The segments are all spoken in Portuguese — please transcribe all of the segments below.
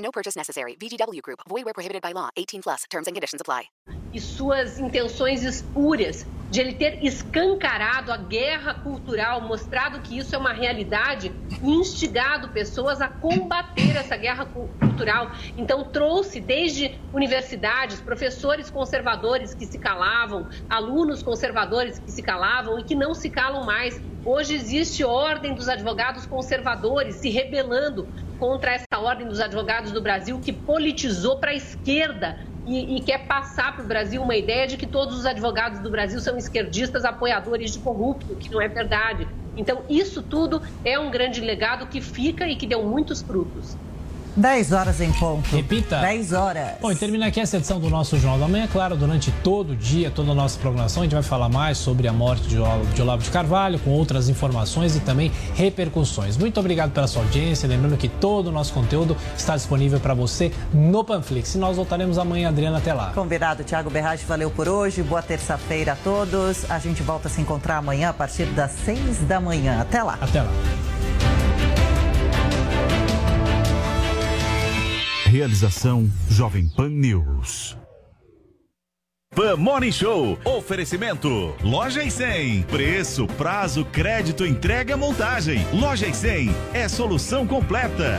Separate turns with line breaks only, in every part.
No purchase necessary. VGW Group. Void where prohibited by law. 18 plus. Terms and conditions apply.
E suas intenções espúrias de ele ter escancarado a guerra cultural, mostrado que isso é uma realidade instigado pessoas a combater essa guerra cultural. Então trouxe desde universidades, professores conservadores que se calavam, alunos conservadores que se calavam e que não se calam mais. Hoje existe ordem dos advogados conservadores se rebelando contra essa ordem dos advogados do Brasil que politizou para a esquerda e, e, quer passar para o Brasil uma ideia de que todos os advogados do Brasil são esquerdistas apoiadores de corrupto, que não é verdade. Então, isso tudo é um grande legado que fica e que deu muitos frutos.
10 horas em ponto.
Repita.
10 horas.
Bom, e termina aqui essa edição do nosso Jornal da Manhã. Claro, durante todo o dia, toda a nossa programação, a gente vai falar mais sobre a morte de Olavo de Carvalho, com outras informações e também repercussões. Muito obrigado pela sua audiência. Lembrando que todo o nosso conteúdo está disponível para você no Panflix. E nós voltaremos amanhã, Adriana, até lá.
Convidado, Thiago Berrage, valeu por hoje. Boa terça-feira a todos. A gente volta a se encontrar amanhã a partir das 6 da manhã. Até lá.
Até lá.
Realização Jovem Pan News.
Pan Morning Show. Oferecimento. Loja e 100. Preço, prazo, crédito, entrega, montagem. Loja e 100 é solução completa.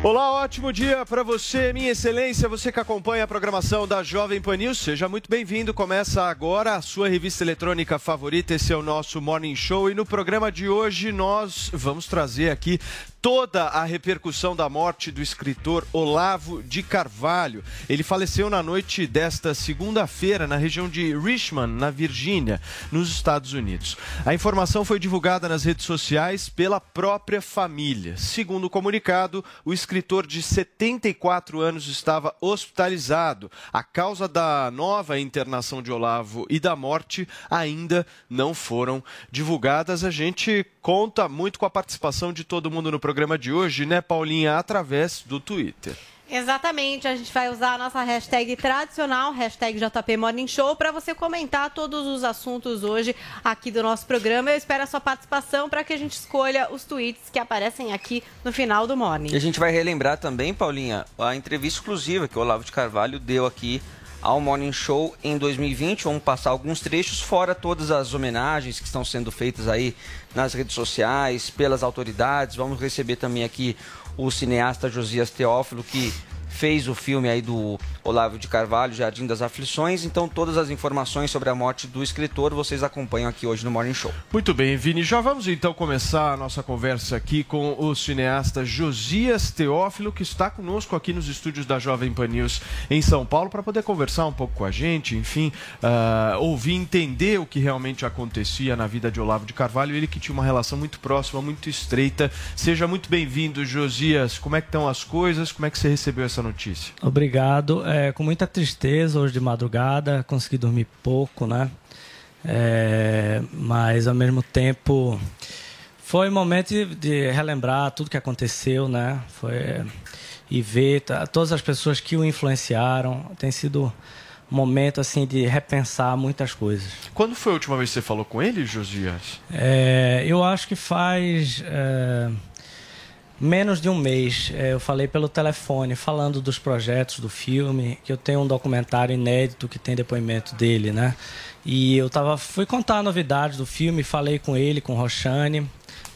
Olá, ótimo dia para você, minha excelência, você que acompanha a programação da Jovem Pan News. Seja muito bem-vindo. Começa agora a sua revista eletrônica favorita. Esse é o nosso Morning Show e no programa de hoje nós vamos trazer aqui toda a repercussão da morte do escritor Olavo de Carvalho. Ele faleceu na noite desta segunda-feira na região de Richmond, na Virgínia, nos Estados Unidos. A informação foi divulgada nas redes sociais pela própria família. Segundo o comunicado, o escritor de 74 anos estava hospitalizado. A causa da nova internação de Olavo e da morte ainda não foram divulgadas. A gente conta muito com a participação de todo mundo no programa de hoje, né, Paulinha, através do Twitter.
Exatamente, a gente vai usar a nossa hashtag tradicional, hashtag JP Morning Show, para você comentar todos os assuntos hoje aqui do nosso programa. Eu espero a sua participação para que a gente escolha os tweets que aparecem aqui no final do Morning.
E a gente vai relembrar também, Paulinha, a entrevista exclusiva que o Olavo de Carvalho deu aqui ao Morning Show em 2020. Vamos passar alguns trechos, fora todas as homenagens que estão sendo feitas aí nas redes sociais, pelas autoridades. Vamos receber também aqui o cineasta Josias Teófilo, que fez o filme aí do Olavo de Carvalho, Jardim das Aflições. Então, todas as informações sobre a morte do escritor vocês acompanham aqui hoje no Morning Show.
Muito bem, Vini. Já vamos então começar a nossa conversa aqui com o cineasta Josias Teófilo, que está conosco aqui nos estúdios da Jovem Pan News em São Paulo, para poder conversar um pouco com a gente, enfim, uh, ouvir, entender o que realmente acontecia na vida de Olavo de Carvalho. Ele que tinha uma relação muito próxima, muito estreita. Seja muito bem-vindo, Josias. Como é que estão as coisas? Como é que você recebeu essa notícia?
Obrigado. É, com muita tristeza hoje de madrugada, consegui dormir pouco, né? É, mas ao mesmo tempo foi um momento de, de relembrar tudo que aconteceu, né? Foi e ver tá, todas as pessoas que o influenciaram. Tem sido um momento assim de repensar muitas coisas.
Quando foi a última vez que você falou com ele, Josias?
É, eu acho que faz é, menos de um mês, é, eu falei pelo telefone, falando dos projetos do filme, que eu tenho um documentário inédito que tem depoimento dele, né? E eu tava, fui contar novidades do filme, falei com ele, com Roxane.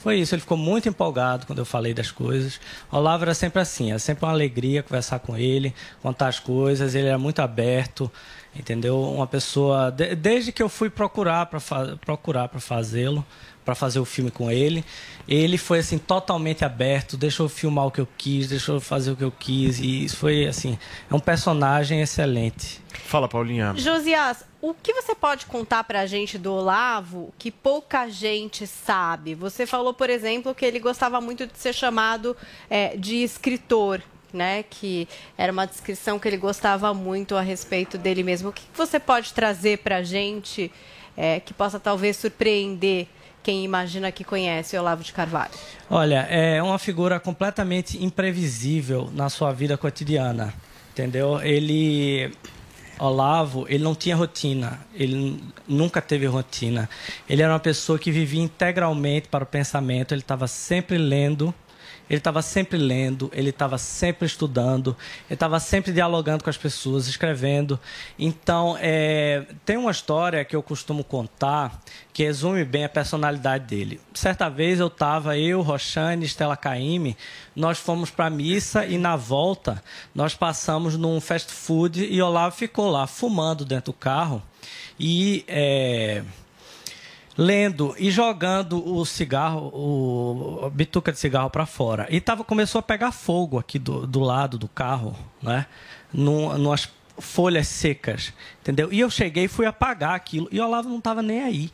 Foi isso, ele ficou muito empolgado quando eu falei das coisas. O Olavo era sempre assim, era sempre uma alegria conversar com ele, contar as coisas, ele era muito aberto, entendeu? Uma pessoa, desde que eu fui procurar para procurar para fazê-lo, para fazer o filme com ele. Ele foi assim totalmente aberto, deixou filmar o que eu quis, deixou fazer o que eu quis e isso foi assim, é um personagem excelente.
Fala, Paulinha.
Josias, o que você pode contar para a gente do Olavo que pouca gente sabe? Você falou, por exemplo, que ele gostava muito de ser chamado é, de escritor. Né, que era uma descrição que ele gostava muito a respeito dele mesmo. O que você pode trazer para a gente é, que possa talvez surpreender quem imagina que conhece Olavo de Carvalho?
Olha, é uma figura completamente imprevisível na sua vida cotidiana, entendeu? Ele Olavo, ele não tinha rotina, ele nunca teve rotina. Ele era uma pessoa que vivia integralmente para o pensamento, ele estava sempre lendo, ele estava sempre lendo, ele estava sempre estudando, ele estava sempre dialogando com as pessoas, escrevendo. Então, é, tem uma história que eu costumo contar que resume bem a personalidade dele. Certa vez eu estava, eu, Roxane, Estela Caime, nós fomos para a missa e na volta nós passamos num fast food e Olavo ficou lá fumando dentro do carro e. É, lendo e jogando o cigarro, o bituca de cigarro para fora. E tava, começou a pegar fogo aqui do, do lado do carro, né? Num, numas folhas secas, entendeu? E eu cheguei e fui apagar aquilo e o Olavo não estava nem aí.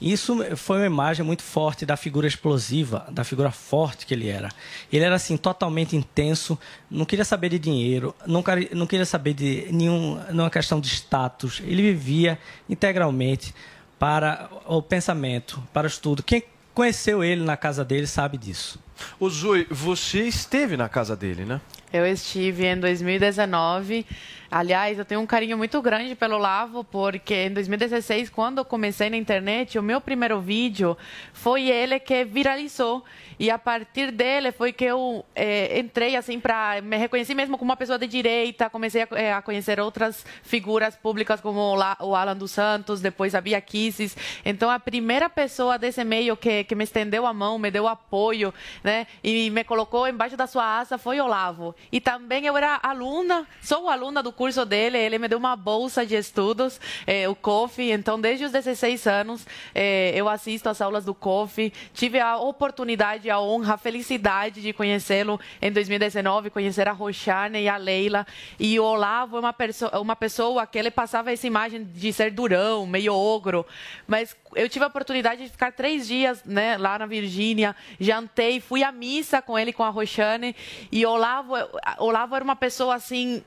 Isso foi uma imagem muito forte da figura explosiva, da figura forte que ele era. Ele era assim totalmente intenso, não queria saber de dinheiro, não, não queria saber de nenhum, nenhuma questão de status. Ele vivia integralmente para o pensamento, para o estudo. Quem conheceu ele na casa dele sabe disso.
O Zui, você esteve na casa dele, né?
Eu estive em 2019 Aliás, eu tenho um carinho muito grande pelo Lavo, porque em 2016, quando eu comecei na internet, o meu primeiro vídeo foi ele que viralizou. E a partir dele foi que eu é, entrei assim para me reconheci mesmo como uma pessoa de direita, comecei a, é, a conhecer outras figuras públicas como o, La, o, Alan dos Santos, depois a Bia Kisses. Então a primeira pessoa desse meio que, que me estendeu a mão, me deu apoio, né, e me colocou embaixo da sua asa foi o Olavo. E também eu era aluna, sou aluna do curso dele, ele me deu uma bolsa de estudos, é, o COF. Então, desde os 16 anos, é, eu assisto às aulas do COF. Tive a oportunidade, a honra, a felicidade de conhecê-lo em 2019, conhecer a Roxane e a Leila. E o Olavo é uma, uma pessoa que ele passava essa imagem de ser durão, meio ogro, mas eu tive a oportunidade de ficar três dias né, lá na Virgínia, jantei, fui à missa com ele, com a Roxane, e Olavo, Olavo era uma pessoa assim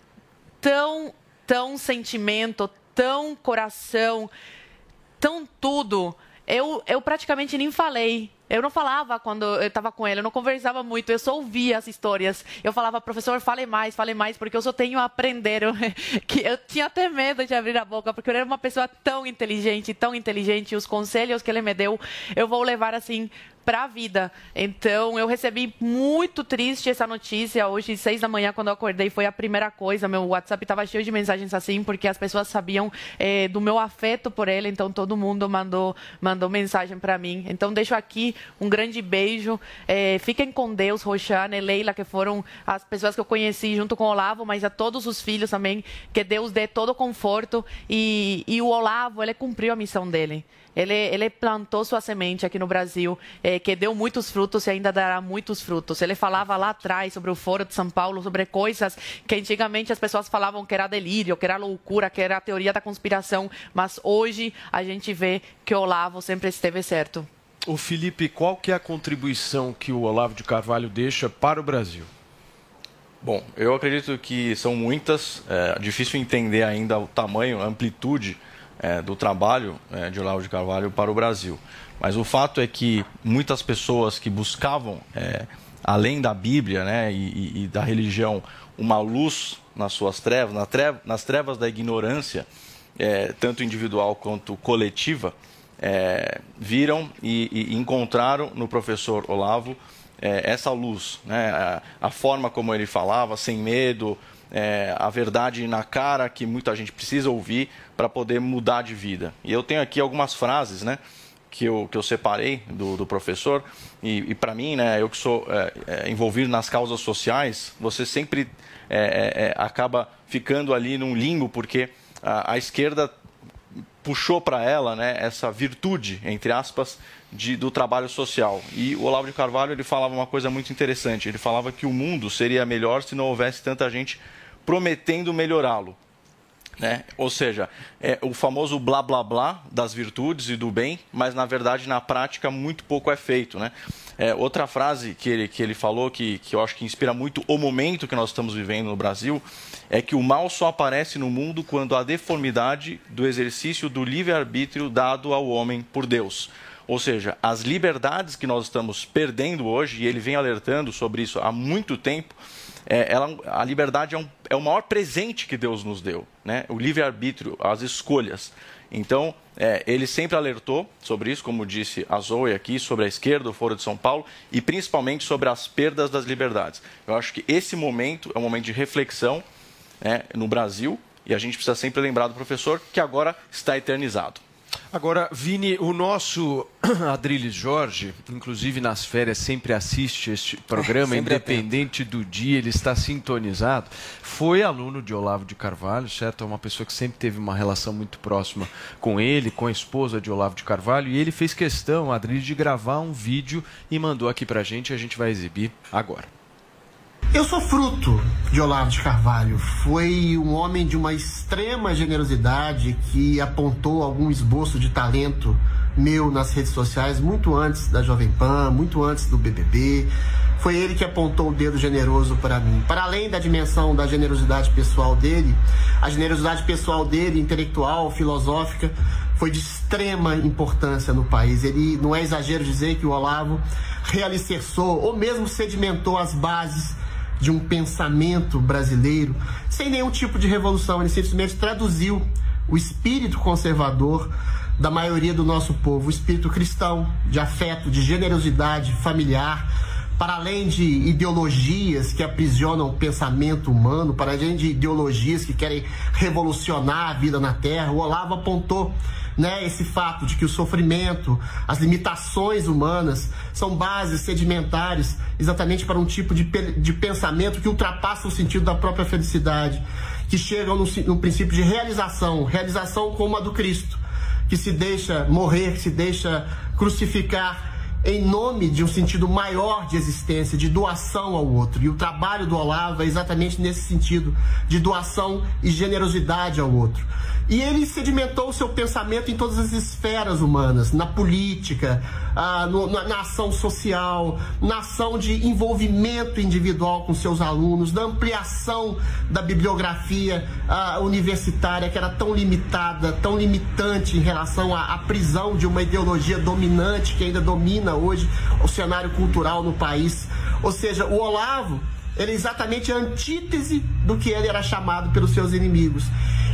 tão, tão sentimento, tão coração, tão tudo. Eu, eu praticamente nem falei. Eu não falava quando eu estava com ele, eu não conversava muito, eu só ouvia as histórias. Eu falava, professor, fale mais, fale mais, porque eu só tenho a aprender. Eu, que eu tinha até medo de abrir a boca, porque eu era uma pessoa tão inteligente, tão inteligente. Os conselhos que ele me deu, eu vou levar assim para a vida. Então, eu recebi muito triste essa notícia. Hoje, seis da manhã, quando eu acordei, foi a primeira coisa. Meu WhatsApp estava cheio de mensagens assim, porque as pessoas sabiam é, do meu afeto por ele. Então, todo mundo mandou, mandou mensagem para mim. Então, deixo aqui um grande beijo. É, fiquem com Deus, Roxane, Leila, que foram as pessoas que eu conheci junto com o Olavo, mas a todos os filhos também. Que Deus dê todo o conforto. E, e o Olavo, ele cumpriu a missão dele. Ele, ele plantou sua semente aqui no Brasil, é, que deu muitos frutos e ainda dará muitos frutos. Ele falava lá atrás sobre o Foro de São Paulo, sobre coisas que antigamente as pessoas falavam que era delírio, que era loucura, que era a teoria da conspiração, mas hoje a gente vê que o Olavo sempre esteve certo.
O Felipe, qual que é a contribuição que o Olavo de Carvalho deixa para o Brasil?
Bom, eu acredito que são muitas. É difícil entender ainda o tamanho, a amplitude é, do trabalho é, de Olavo de Carvalho para o Brasil. Mas o fato é que muitas pessoas que buscavam, é, além da Bíblia né, e, e, da religião, uma luz nas suas trevas, na nas trevas da ignorância, é, tanto individual quanto coletiva, é, viram e, e, encontraram no professor Olavo é, essa luz, né? a, forma como ele falava, sem medo, é, a verdade na cara que muita gente precisa ouvir para poder mudar de vida. E eu tenho aqui algumas frases, né? Que eu, que eu separei do, do professor, e, e para mim, né, eu que sou é, é, envolvido nas causas sociais, você sempre é, acaba ficando ali num limbo, porque a, a esquerda puxou para ela né, essa virtude, entre aspas, de, do trabalho social. E o Olavo de Carvalho ele falava uma coisa muito interessante. Ele falava que o mundo seria melhor se não houvesse tanta gente prometendo melhorá-lo. Né? Ou seja, é o famoso blá blá blá das virtudes e do bem, mas na verdade na prática muito pouco é feito. Né? É, outra frase que ele, que ele falou que, que eu acho que inspira muito o momento que nós estamos vivendo no Brasil é que o mal só aparece no mundo quando há deformidade do exercício do livre-arbítrio dado ao homem por Deus. Ou seja, as liberdades que nós estamos perdendo hoje, e ele vem alertando sobre isso há muito tempo, é, ela, a liberdade é, um, é o maior presente que Deus nos deu, né? o livre-arbítrio, as escolhas. Então, é, ele sempre alertou sobre isso, como disse a Zoe aqui, sobre a esquerda, o Foro de São Paulo, e principalmente sobre as perdas das liberdades. Eu acho que esse momento é um momento de reflexão né, no Brasil, e a gente precisa sempre lembrar do professor que agora está eternizado.
Agora, Vini, o nosso Adriles Jorge, inclusive nas férias, sempre assiste este programa, independente do dia, ele está sintonizado. Foi aluno de Olavo de Carvalho, certo? É uma pessoa que sempre teve uma relação muito próxima com ele, com a esposa de Olavo de Carvalho, e ele fez questão, Adriles, de gravar um vídeo e mandou aqui pra gente, a gente vai exibir agora.
Eu sou fruto de Olavo de Carvalho. Foi um homem de uma extrema generosidade que apontou algum esboço de talento meu nas redes sociais muito antes da Jovem Pan, muito antes do BBB. Foi ele que apontou o dedo generoso para mim. Para além da dimensão da generosidade pessoal dele, a generosidade pessoal dele, intelectual, filosófica, foi de extrema importância no país. Ele não é exagero dizer que o Olavo realicerçou ou mesmo sedimentou as bases de um pensamento brasileiro, sem nenhum tipo de revolução. Ele simplesmente traduziu o espírito conservador da maioria do nosso povo, o espírito cristão, de afeto, de generosidade familiar, para além de ideologias que aprisionam o pensamento humano, para além de ideologias que querem revolucionar a vida na Terra, o Olavo apontou né, esse fato de que o sofrimento, as limitações humanas são bases sedimentares exatamente para um tipo de, de pensamento que ultrapassa o sentido da própria felicidade, que chegam no, no princípio de realização, realização como a do Cristo, que se deixa morrer, que se deixa crucificar em nome de um sentido maior de existência, de doação ao outro. E o trabalho do Olavo é exatamente nesse sentido, de doação e generosidade ao outro. E ele sedimentou o seu pensamento em todas as esferas humanas, na política, ah, na, ação social, na ação de envolvimento individual com seus alunos, na ampliação da bibliografia ah, universitária, que era tão limitada, tão limitante em relação à prisão de uma ideologia dominante que ainda domina hoje o cenário cultural no país. Ou seja, o Olavo ele é exatamente a antítese do que ele era chamado pelos seus inimigos.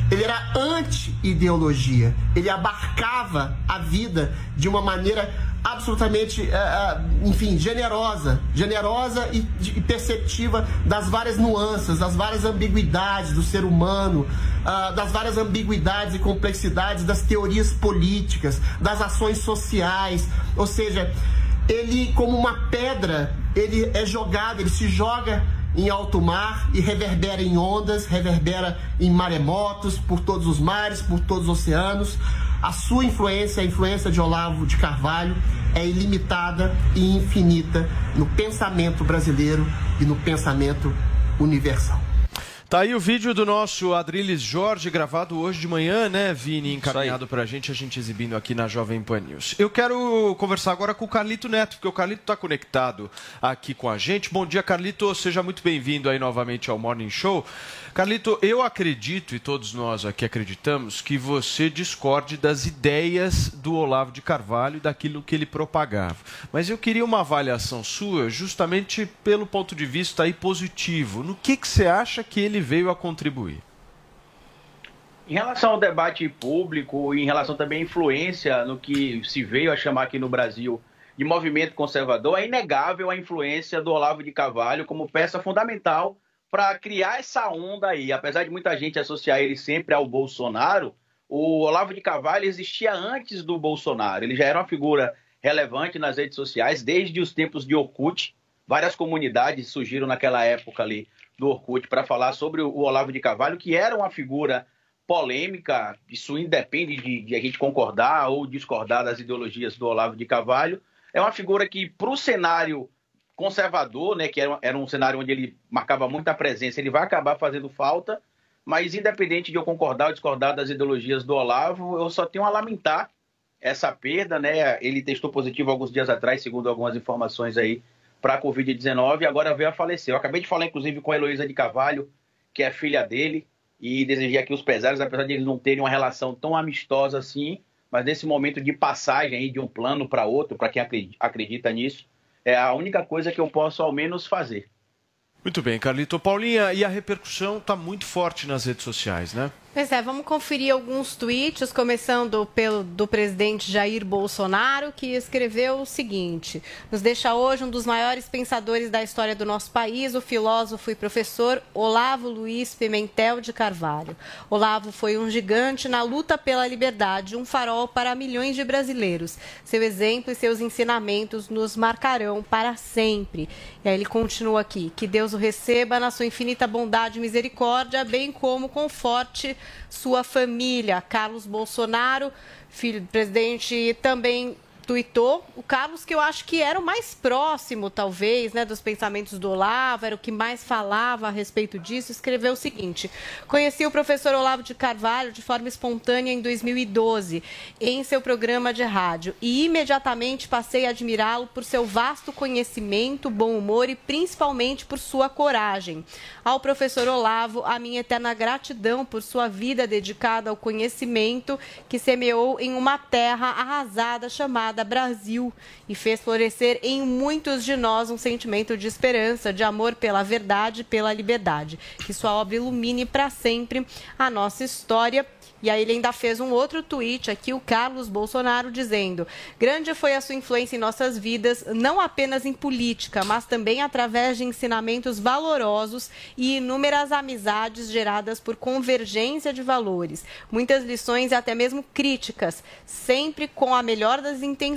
Ele era anti-ideologia. Ele abarcava a vida de uma maneira absolutamente, uh, enfim, generosa, generosa e, perceptiva das várias nuances, das várias ambiguidades do ser humano, uh, das várias ambiguidades e complexidades das teorias políticas, das ações sociais. Ou seja, ele, como uma pedra, ele é jogado, ele se joga em alto mar e reverbera em ondas, reverbera em maremotos, por todos os mares, por todos os oceanos. A sua influência, a influência de Olavo de Carvalho, é ilimitada e infinita no pensamento brasileiro e no pensamento universal.
Tá aí o vídeo do nosso Adriles Jorge, gravado hoje de manhã, né, Vini? Encaminhado pra gente, a gente exibindo aqui na Jovem Pan News. Eu quero conversar agora com o Carlito Neto, porque o Carlito está conectado aqui com a gente. Bom dia, Carlito. Seja muito bem-vindo aí novamente ao Morning Show. Carlito, eu acredito, e todos nós aqui acreditamos, que você discorde das ideias do Olavo de Carvalho e daquilo que ele propagava. Mas eu queria uma avaliação sua, justamente pelo ponto de vista aí positivo. No que, que você acha que ele veio a contribuir?
Em relação ao debate público, em relação também à influência no que se veio a chamar aqui no Brasil de movimento conservador, é inegável a influência do Olavo de Carvalho como peça fundamental para criar essa onda aí. Apesar de muita gente associar ele sempre ao Bolsonaro, o Olavo de Carvalho existia antes do Bolsonaro. Ele já era uma figura relevante nas redes sociais desde os tempos de Orkut. Várias comunidades surgiram naquela época ali do Orkut para falar sobre o Olavo de Carvalho, que era uma figura polêmica, isso independe de, de, a gente concordar ou discordar das ideologias do Olavo de Carvalho. É uma figura que, para o cenário conservador, né, que era, era um cenário onde ele marcava muita presença, ele vai acabar fazendo falta, mas independente de eu concordar ou discordar das ideologias do Olavo, eu só tenho a lamentar essa perda, né? Ele testou positivo alguns dias atrás, segundo algumas informações aí, para a Covid-19 e agora veio a falecer. Eu acabei de falar, inclusive, com a Heloísa de Carvalho, que é filha dele, e desejei aqui os pesares, apesar de eles não terem uma relação tão amistosa assim, mas nesse momento de passagem aí de um plano para outro, para quem acredita nisso, é a única coisa que eu posso ao menos fazer.
Muito bem, Carlito. Paulinha, e a repercussão está muito forte nas redes sociais, né?
Pois é, vamos conferir alguns tweets, começando pelo do presidente Jair Bolsonaro, que escreveu o seguinte: Nos deixa hoje um dos maiores pensadores da história do nosso país, o filósofo e professor Olavo Luiz Pimentel de Carvalho. Olavo foi um gigante na luta pela liberdade, um farol para milhões de brasileiros. Seu exemplo e seus ensinamentos nos marcarão para sempre. E aí ele continua aqui: Que Deus o receba na sua infinita bondade e misericórdia, bem como conforte sua família. Carlos Bolsonaro, filho do presidente, também tuitou. O Carlos, que eu acho que era o mais próximo, talvez, né, dos pensamentos do Olavo, era o que mais falava a respeito disso, escreveu o seguinte: Conheci o professor Olavo de Carvalho de forma espontânea em 2012, em seu programa de rádio, e imediatamente passei a admirá-lo por seu vasto conhecimento, bom humor e principalmente por sua coragem. Ao professor Olavo, a minha eterna gratidão por sua vida dedicada ao conhecimento que semeou em uma terra arrasada chamada Brasil e fez florescer em muitos de nós um sentimento de esperança, de amor pela verdade pela liberdade. Que sua obra ilumine para sempre a nossa história e aí ele ainda fez um outro tweet aqui, o Carlos Bolsonaro, dizendo: Grande foi a sua influência em nossas vidas, não apenas em política, mas também através de ensinamentos valorosos e inúmeras amizades geradas por convergência de valores. Muitas lições e até mesmo críticas, sempre com a melhor das intenções,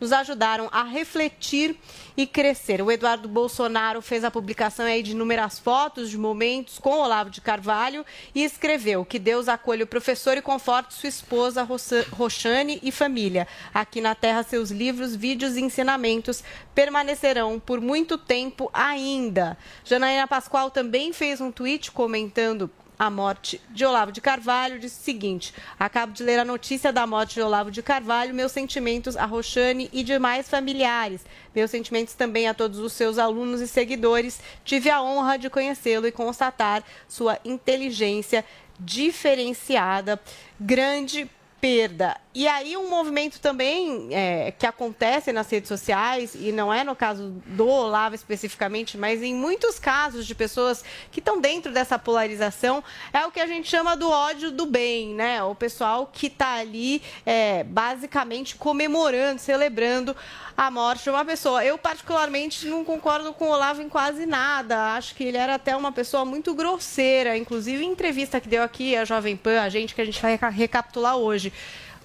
nos ajudaram a refletir e crescer. O Eduardo Bolsonaro fez a publicação aí de inúmeras fotos de momentos com Olavo de Carvalho e escreveu que Deus acolhe o professor e conforte sua esposa Roxane e família. Aqui na Terra, seus livros, vídeos e ensinamentos permanecerão por muito tempo ainda. Janaína Pascoal também fez um tweet comentando a morte de Olavo de Carvalho, disse o seguinte: Acabo de ler a notícia da morte de Olavo de Carvalho, meus sentimentos a Roxane e demais familiares. Meus sentimentos também a todos os seus alunos e seguidores. Tive a honra de conhecê-lo e constatar sua inteligência diferenciada. Grande perda. E aí um movimento também é, que acontece nas redes sociais, e não é no caso do Olavo especificamente, mas em muitos casos de pessoas que estão dentro dessa polarização, é o que a gente chama do ódio do bem, né? O pessoal que está ali é, basicamente comemorando, celebrando a morte de uma pessoa. Eu, particularmente, não concordo com o Olavo em quase nada. Acho que ele era até uma pessoa muito grosseira. Inclusive, em entrevista que deu aqui a Jovem Pan, a gente, que a gente vai recapitular hoje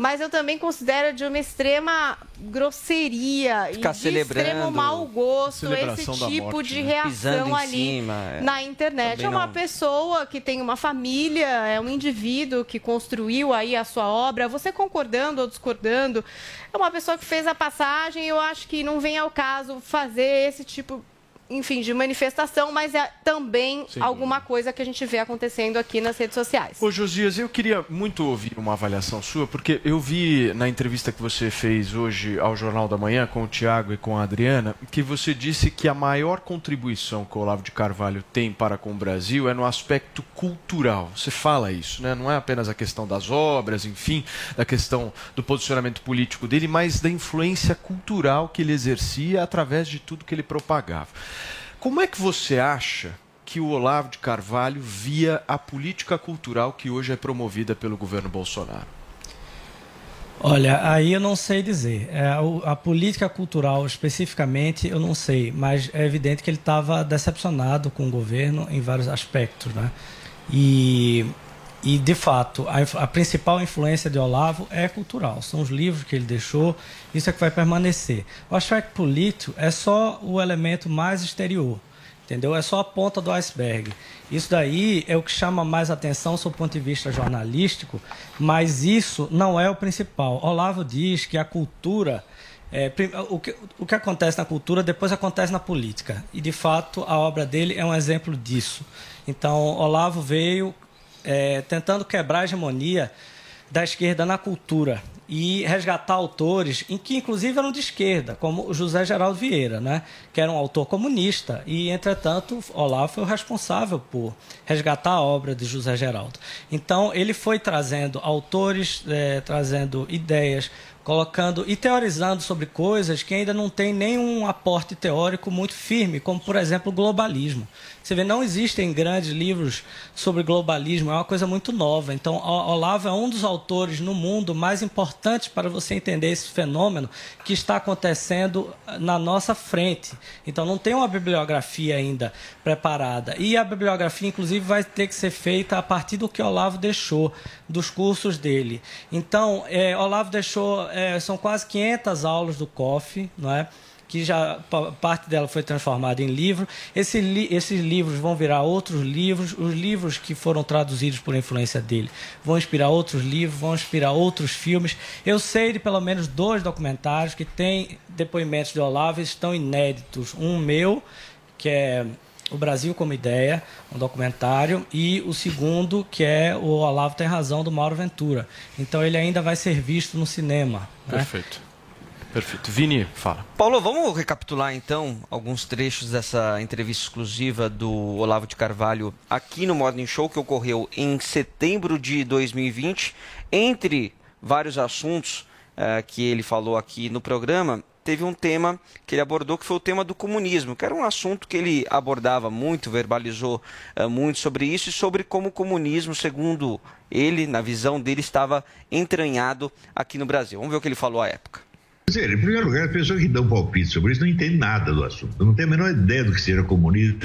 mas eu também considero de uma extrema grosseria
Ficar
e de extremo mau gosto esse tipo morte, de né? reação ali cima, é. na internet. É uma não... pessoa que tem uma família, é um indivíduo que construiu aí a sua obra. Você concordando ou discordando, é uma pessoa que fez a passagem. Eu acho que não vem ao caso fazer esse tipo enfim, de manifestação, mas é também Sim. alguma coisa que a gente vê acontecendo aqui nas redes sociais.
Ô, Josias, eu queria muito ouvir uma avaliação sua, porque eu vi na entrevista que você fez hoje ao Jornal da Manhã com o Tiago e com a Adriana, que você disse que a maior contribuição que o Olavo de Carvalho tem para com o Brasil é no aspecto cultural. Você fala isso, né? Não é apenas a questão das obras, enfim, da questão do posicionamento político dele, mas da influência cultural que ele exercia através de tudo que ele propagava. Como é que você acha que o Olavo de Carvalho via a política cultural que hoje é promovida pelo governo Bolsonaro?
Olha, aí eu não sei dizer. É, a, política cultural especificamente eu não sei, mas é evidente que ele estava decepcionado com o governo em vários aspectos, né? E, e de fato, a, a, principal influência de Olavo é cultural. São os livros que ele deixou, isso é que vai permanecer. O aspecto político é só o elemento mais exterior entendeu? É só a ponta do iceberg. Isso daí é o que chama mais atenção sob o ponto de vista jornalístico, mas isso não é o principal. Olavo diz que a cultura. É, o, que, o que acontece na cultura depois acontece na política. E, de fato, a obra dele é um exemplo disso. Então, Olavo veio é, tentando quebrar a hegemonia da esquerda na cultura e resgatar autores, em que inclusive eram de esquerda, como José Geraldo Vieira, né? que era um autor comunista, e entretanto Olavo foi o responsável por resgatar a obra de José Geraldo. Então ele foi trazendo autores, é, trazendo ideias, colocando e teorizando sobre coisas que ainda não tem nenhum aporte teórico muito firme, como por exemplo o globalismo. Você vê, não existem grandes livros sobre globalismo, é uma coisa muito nova. Então, Olavo é um dos autores no mundo mais importantes para você entender esse fenômeno que está acontecendo na nossa frente. Então, não tem uma bibliografia ainda preparada. E a bibliografia, inclusive, vai ter que ser feita a partir do que Olavo deixou, dos cursos dele. Então, é, Olavo deixou, é, são quase 500 aulas do COF, não é? Que já parte dela foi transformada em livro. Esse esses livros vão virar outros livros. Os livros que foram traduzidos por influência dele vão inspirar outros livros, vão inspirar outros filmes. Eu sei de pelo menos dois documentários que têm depoimentos de Olavo e estão inéditos. Um meu, que é o Brasil como Ideia, um documentário, e o segundo, que é o Olavo Tem Razão, do Mauro Ventura. Então ele ainda vai ser visto no cinema.
Né? Perfeito. Vini, fala.
Paulo, vamos recapitular então alguns trechos dessa entrevista exclusiva do Olavo de Carvalho aqui no Morning Show, que ocorreu em setembro de 2020. Entre vários assuntos uh, que ele falou aqui no programa, teve um tema que ele abordou que foi o tema do comunismo, que era um assunto que ele abordava muito, verbalizou uh, muito sobre isso e sobre como o comunismo, segundo ele, na visão dele, estava entranhado aqui no Brasil. Vamos ver o que ele falou à época.
Dizer, em primeiro lugar, as pessoas que dão palpite sobre isso não entendem nada do assunto, não têm a menor ideia do que seja comunismo.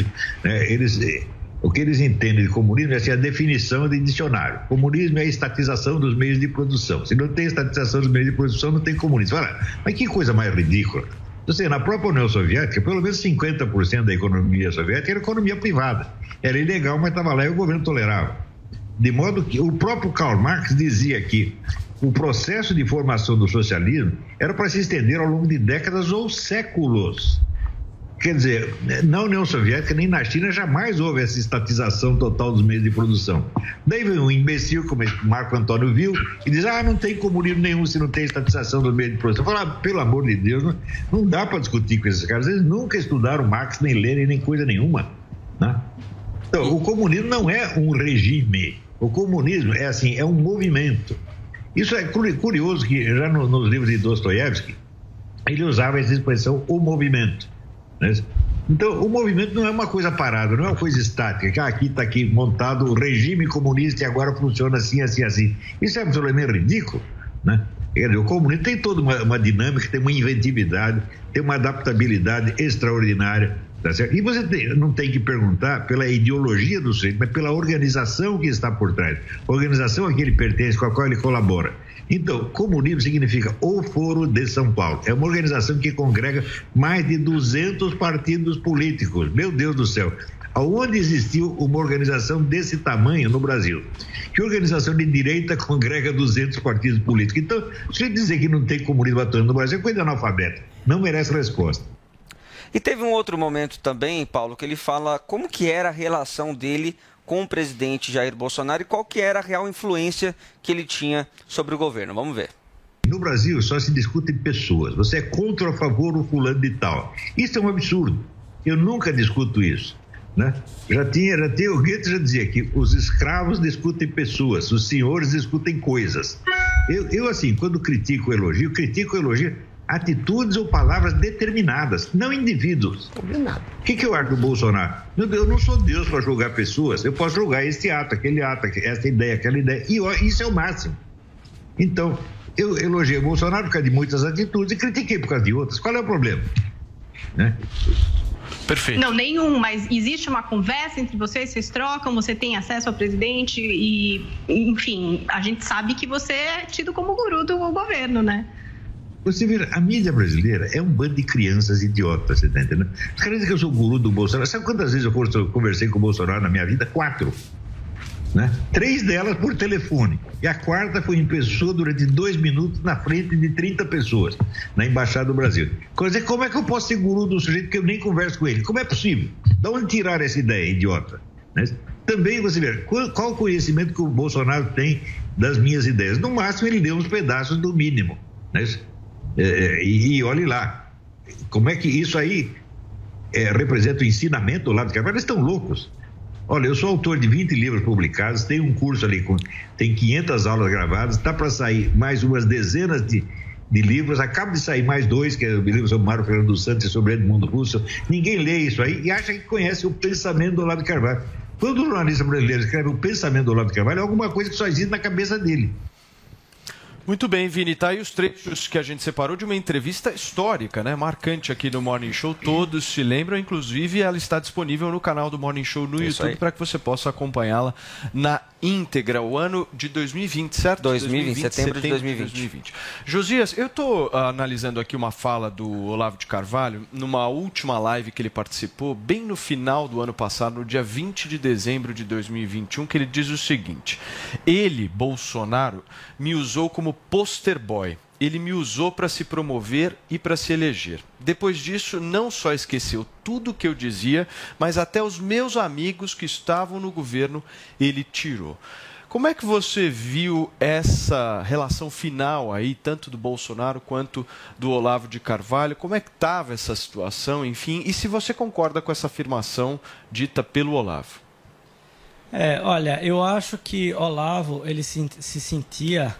Né? Eles, eh, o que eles entendem de comunismo é assim, a definição de dicionário. Comunismo é a estatização dos meios de produção. Se não tem estatização dos meios de produção, não tem comunismo. Olha, mas que coisa mais ridícula. Você, na própria União Soviética, pelo menos 50% da economia soviética era economia privada. Era ilegal, mas estava lá e o governo tolerava. De modo que o próprio Karl Marx dizia que o processo de formação do socialismo era para se estender ao longo de décadas ou séculos. Quer dizer, na União Soviética nem na China jamais houve essa estatização total dos meios de produção. Daí vem um imbecil como Marco Antônio viu e diz: ah, não tem comunismo nenhum se não tem estatização dos meios de produção. Fala, ah, pelo amor de Deus, não, não dá para discutir com esses caras. Eles nunca estudaram Marx, nem Lenin, nem coisa nenhuma. Né? Então, o comunismo não é um regime. O comunismo é assim, é um movimento. Isso é curioso que já no, nos livros de Dostoiévski ele usava essa expressão o movimento. Né? Então, o movimento não é uma coisa parada, não é uma coisa estática, que ah, aqui está aqui montado o regime comunista e agora funciona assim, assim, assim. Isso é absolutamente ridículo. Né? o comunismo tem toda uma, uma dinâmica, tem uma inventividade, tem uma adaptabilidade extraordinária. Tá? E você tem, não tem que perguntar pela ideologia do sujeito, mas pela organização que está por trás. organização a que ele pertence, com a qual ele colabora. Então, comunismo significa o Foro de São Paulo. É uma organização que congrega mais de 200 partidos políticos. Meu Deus do céu. Aonde existiu uma organização desse tamanho no Brasil? Que organização de direita congrega 200 partidos políticos? Então, se dizer que não tem comunismo atuando no Brasil, é coisa analfabeta. Não merece resposta.
E teve um outro momento também, Paulo, que ele fala como que era a relação dele com o presidente Jair Bolsonaro e qual que era a real influência que ele tinha sobre o governo. Vamos ver.
No Brasil só se discute pessoas. Você é contra ou a favor do fulano de tal. Isso é um absurdo. Eu nunca discuto isso. Né? Já tinha, já tinha, o Goethe já dizia que os escravos discutem pessoas, os senhores discutem coisas. Eu, eu assim, quando critico o elogio, critico o elogio atitudes ou palavras determinadas, não indivíduos. O que, que eu acho do Bolsonaro? Eu não sou Deus para julgar pessoas, eu posso julgar este ato, aquele ato, essa ideia, aquela ideia, e isso é o máximo. Então, eu elogiei o Bolsonaro por causa de muitas atitudes e critiquei por causa de outras. Qual é o problema? Né?
Perfeito.
Não, nenhum, mas existe uma conversa entre vocês, vocês trocam, você tem acesso ao presidente e, enfim, a gente sabe que você é tido como guru do governo, né?
Você vê, a mídia brasileira é um bando de crianças idiotas, você tá entendendo? Os caras dizem que eu sou o guru do Bolsonaro. Sabe quantas vezes eu conversei com o Bolsonaro na minha vida? Quatro. Né? Três delas por telefone. E a quarta foi em pessoa durante dois minutos na frente de 30 pessoas, na Embaixada do Brasil. Quer dizer, como é que eu posso ser guru do sujeito que eu nem converso com ele? Como é possível? De onde tirar essa ideia, idiota? Né? Também você vê, qual, qual o conhecimento que o Bolsonaro tem das minhas ideias? No máximo, ele deu uns pedaços do mínimo. Né? É, e, e olhe lá, como é que isso aí é, representa o ensinamento do lado de cá? Eles estão loucos. Olha, eu sou autor de 20 livros publicados, tenho um curso ali com tem 500 aulas gravadas, está para sair mais umas dezenas de, de livros, acaba de sair mais dois, que é o livro sobre Mário Fernando dos Santos e sobre Edmundo Russo. Ninguém lê isso aí e acha que conhece o pensamento do Olavo de Carvalho. Quando o jornalista brasileiro escreve o pensamento do Olavo de Carvalho, é alguma coisa que só existe na cabeça dele.
Muito bem, Vini. Tá aí os trechos que a gente separou de uma entrevista histórica, né? Marcante aqui no Morning Show. Todos se lembram, inclusive ela está disponível no canal do Morning Show no Isso YouTube para que você possa acompanhá-la na íntegra. O ano de 2020, certo?
2020, 2020 setembro, setembro, de 2020. 2020.
Josias, eu estou uh, analisando aqui uma fala do Olavo de Carvalho numa última live que ele participou, bem no final do ano passado, no dia 20 de dezembro de 2021, que ele diz o seguinte: Ele, Bolsonaro, me usou como poster boy. Ele me usou para se promover e para se eleger. Depois disso, não só esqueceu tudo que eu dizia, mas até os meus amigos que estavam no governo ele tirou. Como é que você viu essa relação final aí, tanto do Bolsonaro quanto do Olavo de Carvalho? Como é que estava essa situação, enfim? E se você concorda com essa afirmação dita pelo Olavo?
É, olha, eu acho que Olavo ele se, se sentia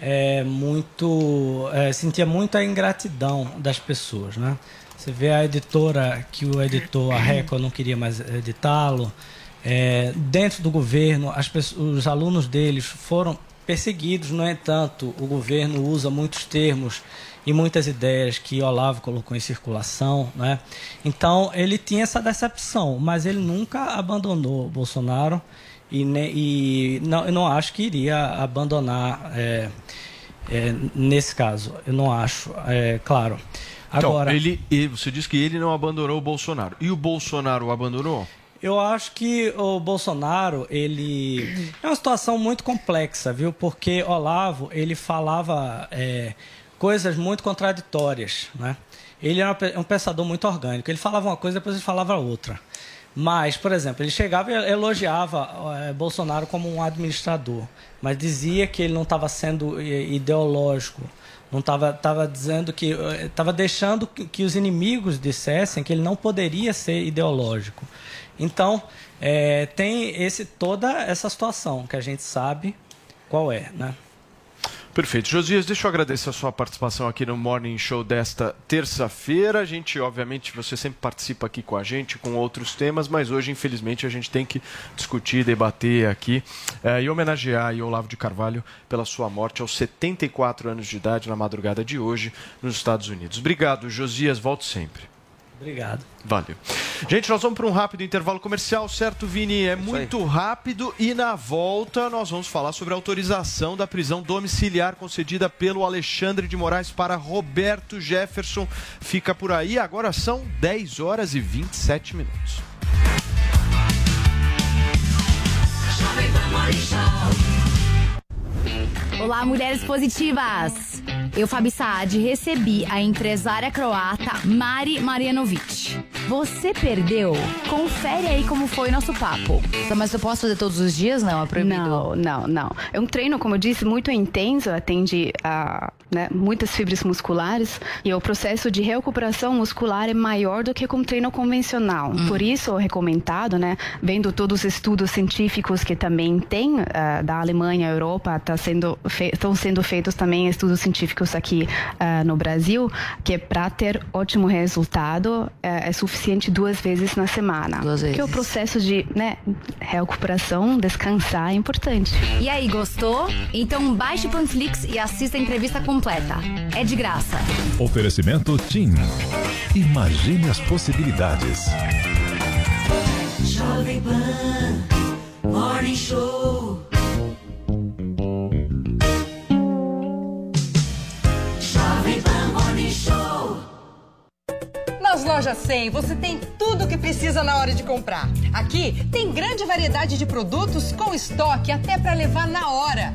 é, muito é, sentia muita ingratidão das pessoas, né? Você vê a editora que o editor, a Record, não queria mais editá-lo. É, dentro do governo, pessoas, os alunos deles foram perseguidos. No entanto, o governo usa muitos termos e muitas ideias que Olavo colocou em circulação, né? Então ele tinha essa decepção, mas ele nunca abandonou Bolsonaro e, ne, e não, eu não acho que iria abandonar é, é, nesse caso. Eu não acho, é, claro.
Então, Agora, então, ele, você disse que ele não abandonou o Bolsonaro. E o Bolsonaro o abandonou?
Eu acho que o Bolsonaro, ele é uma situação muito complexa, viu? Porque Olavo, ele falava é, coisas muito contraditórias, né? Ele era um pensador muito orgânico. Ele falava uma coisa, depois ele falava outra. Mas, por exemplo, ele chegava e elogiava é, Bolsonaro como um administrador, mas dizia que ele não estava sendo é, ideológico, não estava tava dizendo que estava é, deixando que, os inimigos dissessem que ele não poderia ser ideológico. Então é, tem esse toda essa situação que a gente sabe qual é, né?
Perfeito. Josias, deixa eu agradecer a sua participação aqui no Morning Show desta terça-feira. A gente, obviamente, você sempre participa aqui com a gente, com outros temas, mas hoje, infelizmente, a gente tem que discutir, debater aqui eh, e homenagear o Olavo de Carvalho pela sua morte aos 74 anos de idade na madrugada de hoje nos Estados Unidos. Obrigado, Josias. Volto sempre.
Obrigado.
Valeu. Gente, nós vamos para um rápido intervalo comercial, certo, Vini? É muito rápido e na volta nós vamos falar sobre a autorização da prisão domiciliar concedida pelo Alexandre de Moraes para Roberto Jefferson. Fica por aí, agora são 10 horas e 27 minutos.
Olá, mulheres positivas! Eu, Fabi Saad, recebi a empresária croata Mari Marjanovic. Você perdeu? Confere aí como foi nosso papo.
Mas eu posso fazer todos os dias, não? É proibido?
Não, não, não. É um treino, como eu disse, muito intenso, atende a né, muitas fibras musculares e o processo de recuperação muscular é maior do que com treino convencional. Hum. Por isso, é recomendado, né, vendo todos os estudos científicos que também tem uh, da Alemanha, Europa, tá sendo estão sendo feitos também estudos científicos aqui uh, no Brasil, que é para ter ótimo resultado uh, é suficiente duas vezes na semana.
Duas vezes.
Porque o processo de né, recuperação, descansar é importante.
E aí, gostou? Então baixe o Panflix e assista a entrevista completa. É de graça.
Oferecimento TIM. Imagine as possibilidades.
Jovem Pan Morning Show.
Nas lojas 100 você tem tudo o que precisa na hora de comprar. Aqui tem grande variedade de produtos com estoque até para levar na hora.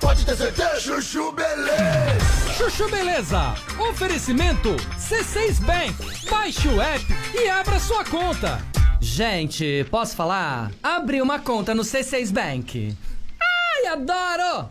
Pode ter certeza. Chuchu Beleza.
Chuchu Beleza. Oferecimento C6 Bank. Baixe o app e abra sua conta.
Gente, posso falar? Abri uma conta no C6 Bank. Ai, adoro!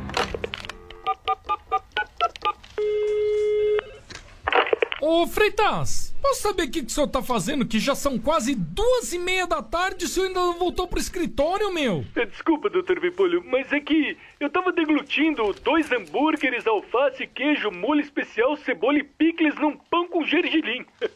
Ô, Freitas, posso saber o que, que o senhor tá fazendo? Que já são quase duas e meia da tarde e o senhor ainda não voltou pro escritório, meu?
É, Desculpa, doutor Pimpolho, mas é que eu tava deglutindo dois hambúrgueres, alface, queijo, molho especial, cebola e picles num pão com gergelim.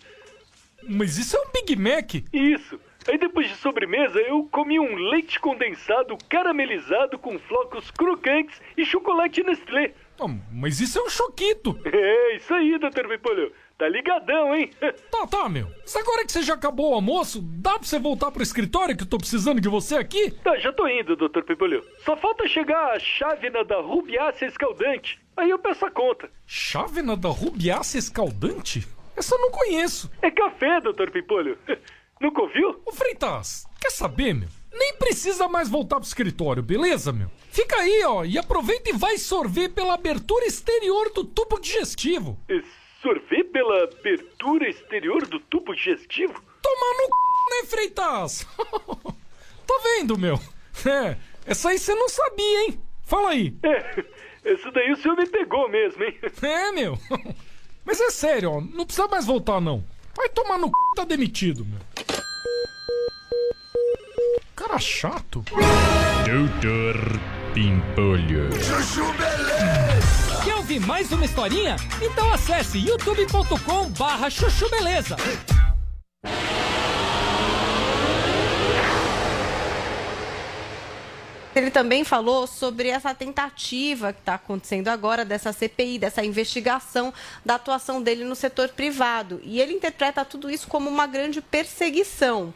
Mas isso é um Big Mac?
Isso. Aí depois de sobremesa, eu comi um leite condensado caramelizado com flocos crocantes e chocolate Nestlé.
Ah, mas isso é um choquito.
É, isso aí, doutor Pimpolho. Tá ligadão, hein?
Tá, tá, meu. Mas agora que você já acabou o almoço, dá pra você voltar pro escritório que eu tô precisando de você aqui?
Tá, já tô indo, doutor Pimpolho. Só falta chegar a chávena da rubiácea escaldante. Aí eu peço a conta.
Chávena da rubiácea escaldante? Essa eu não conheço.
É café, doutor Pimpolho. Nunca ouviu?
Ô, Freitas, quer saber, meu? Nem precisa mais voltar pro escritório, beleza, meu? Fica aí, ó, e aproveita e vai sorver pela abertura exterior do tubo digestivo.
Sorver pela abertura exterior do tubo digestivo?
Tomar no c, né, Freitas? tá vendo, meu? É, essa aí você não sabia, hein? Fala aí.
É, essa daí o senhor me pegou mesmo, hein?
É, meu. Mas é sério, ó, não precisa mais voltar, não. Vai tomar no c, tá demitido, meu. Cara chato.
Doutor Pimpolho.
Chuchu Beleza.
Ouvir mais uma historinha? Então acesse youtube.com barra chuchu beleza.
Ele também falou sobre essa tentativa que está acontecendo agora dessa CPI, dessa investigação da atuação dele no setor privado. E ele interpreta tudo isso como uma grande perseguição.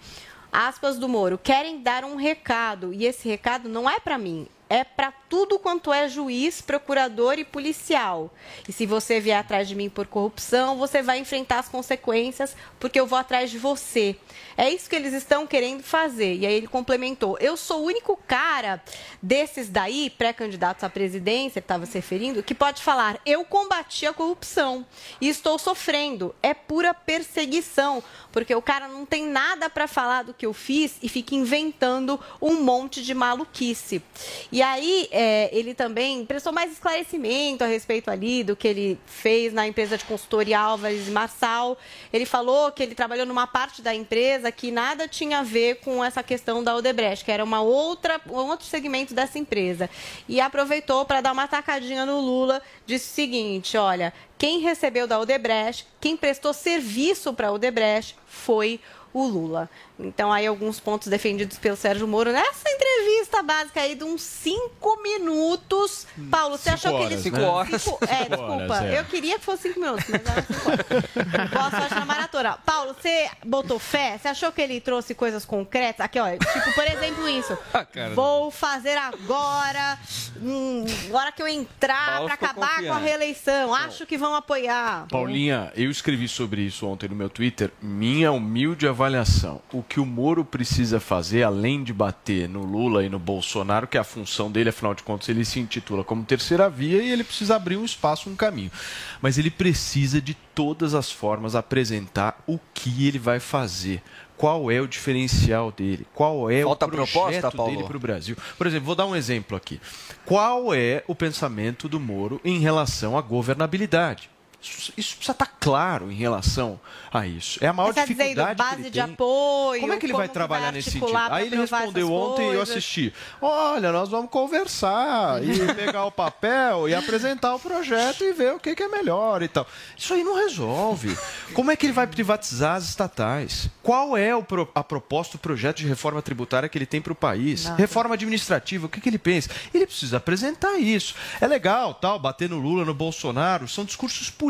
Aspas do Moro, querem dar um recado, e esse recado não é para mim, é para tudo quanto é juiz, procurador e policial. E se você vier atrás de mim por corrupção, você vai enfrentar as consequências, porque eu vou atrás de você. É isso que eles estão querendo fazer. E aí ele complementou: eu sou o único cara desses daí, pré-candidatos à presidência, que estava se referindo, que pode falar: eu combati a corrupção e estou sofrendo. É pura perseguição, porque o cara não tem nada para falar do que eu fiz e fica inventando um monte de maluquice. E E aí, é, ele também prestou mais esclarecimento a respeito ali do que ele fez na empresa de consultoria Álvares e Marçal. Ele falou que ele trabalhou numa parte da empresa que nada tinha a ver com essa questão da Odebrecht, que era uma outra, um outro segmento dessa empresa. E aproveitou para dar uma tacadinha no Lula, disse o seguinte, olha, quem recebeu da Odebrecht, quem prestou serviço para a Odebrecht foi o Lula. Então, aí, alguns pontos defendidos pelo Sérgio Moro nessa entrevista básica aí de uns cinco minutos. Paulo, você
Cinco
achou que ele.
horas, Cinco né? horas.
Cinco- É,
Cinco
desculpa.
horas, é.
Eu queria que fosse cinco minutos, mas era cinco horas. Boa sorte na maratona. Paulo, você botou fé? Você achou que ele trouxe coisas concretas? Aqui, ó. Tipo, por exemplo, isso.
Ah,
Vou fazer agora, hum, agora que eu entrar para acabar com a
confiante.
reeleição. Acho que vão apoiar.
Paulinha, eu escrevi sobre isso ontem no meu Twitter. Minha humilde avaliação. O que o Moro precisa fazer, além de bater no Lula e no Bolsonaro, que é a função dele, afinal de contas, ele se intitula como terceira via e ele precisa abrir um espaço, um caminho. Mas ele precisa de todas as formas apresentar o que ele vai fazer. Qual é o diferencial dele? Qual é
Falta
o projeto
proposta, Paulo?
dele para o Brasil? Por exemplo, vou dar um exemplo aqui. Qual é o pensamento do Moro em relação à governabilidade? Isso, precisa estar claro em relação a isso. É a maior dificuldade que
base
ele
de
tem.
apoio.
Como é que ele vai trabalhar nesse sentido? Aí ele respondeu ontem e eu assisti. Olha, nós vamos conversar e pegar o papel e apresentar o projeto e ver o que, que é melhor e tal. Isso aí não resolve. Como é que ele vai privatizar as estatais? Qual é o a proposta, o projeto de reforma tributária que ele tem para o país?
Nada.
Reforma administrativa, o que, que ele pensa? Ele precisa apresentar isso. É legal, tal, bater no Lula, no Bolsonaro, são discursos políticos.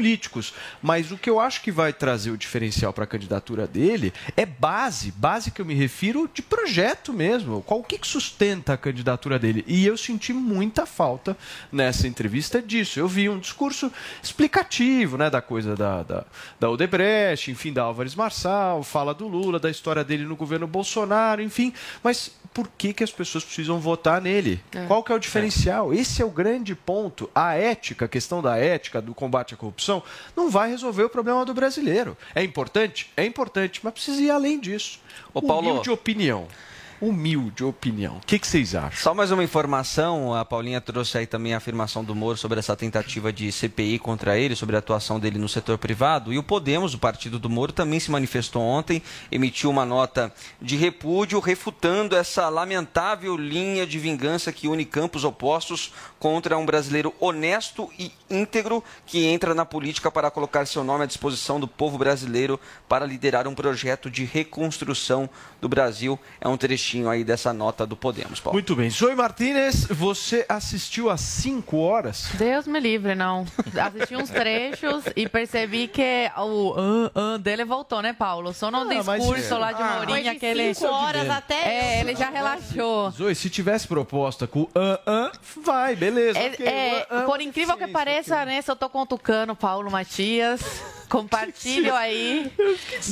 Mas o que eu acho que vai trazer o diferencial para a candidatura dele é base, base que eu me refiro de projeto mesmo. Qual o que, que sustenta a candidatura dele? E eu senti muita falta nessa entrevista disso. Eu vi um discurso explicativo, né, da coisa da, da, da Odebrecht, enfim, da Álvares Marçal, fala do Lula, da história dele no governo Bolsonaro, enfim. Mas por que, que as pessoas precisam votar nele?
É.
Qual que é o diferencial? Esse é o grande ponto. A ética, a questão da ética, do combate à corrupção, não vai resolver o problema do brasileiro. É importante? É importante, mas precisa ir além disso.
Ô, Paulo-
Humilde opinião. Humilde opinião. O que, que vocês acham?
Só mais uma informação, a Paulinha trouxe aí também a afirmação do Moro sobre essa tentativa de CPI contra ele, sobre a atuação dele no setor privado. E o Podemos, o partido do Moro, também se manifestou ontem, emitiu uma nota de repúdio, refutando essa lamentável linha de vingança que une campos opostos contra um brasileiro honesto e íntegro que entra na política para colocar seu nome à disposição do povo brasileiro para liderar um projeto de reconstrução do Brasil. É um trechinho aí dessa nota do Podemos, Paulo.
Muito bem. Zoe Martinez, você assistiu às 5 horas?
Deus me livre, não. Assisti uns trechos e percebi que o ah, ah dele voltou, né, Paulo? Só no
Ah, mas
discurso
é.
lá de
Ah,
Mourinho, aquele.
cinco horas até
É, ele já relaxou.
Zoe, se tivesse proposta com ah, ah, vai, beleza.
É,
ok,
é,
ah,
por incrível que pareça, nessa eu tô com o Tucano, Paulo Matias. Compartilho aí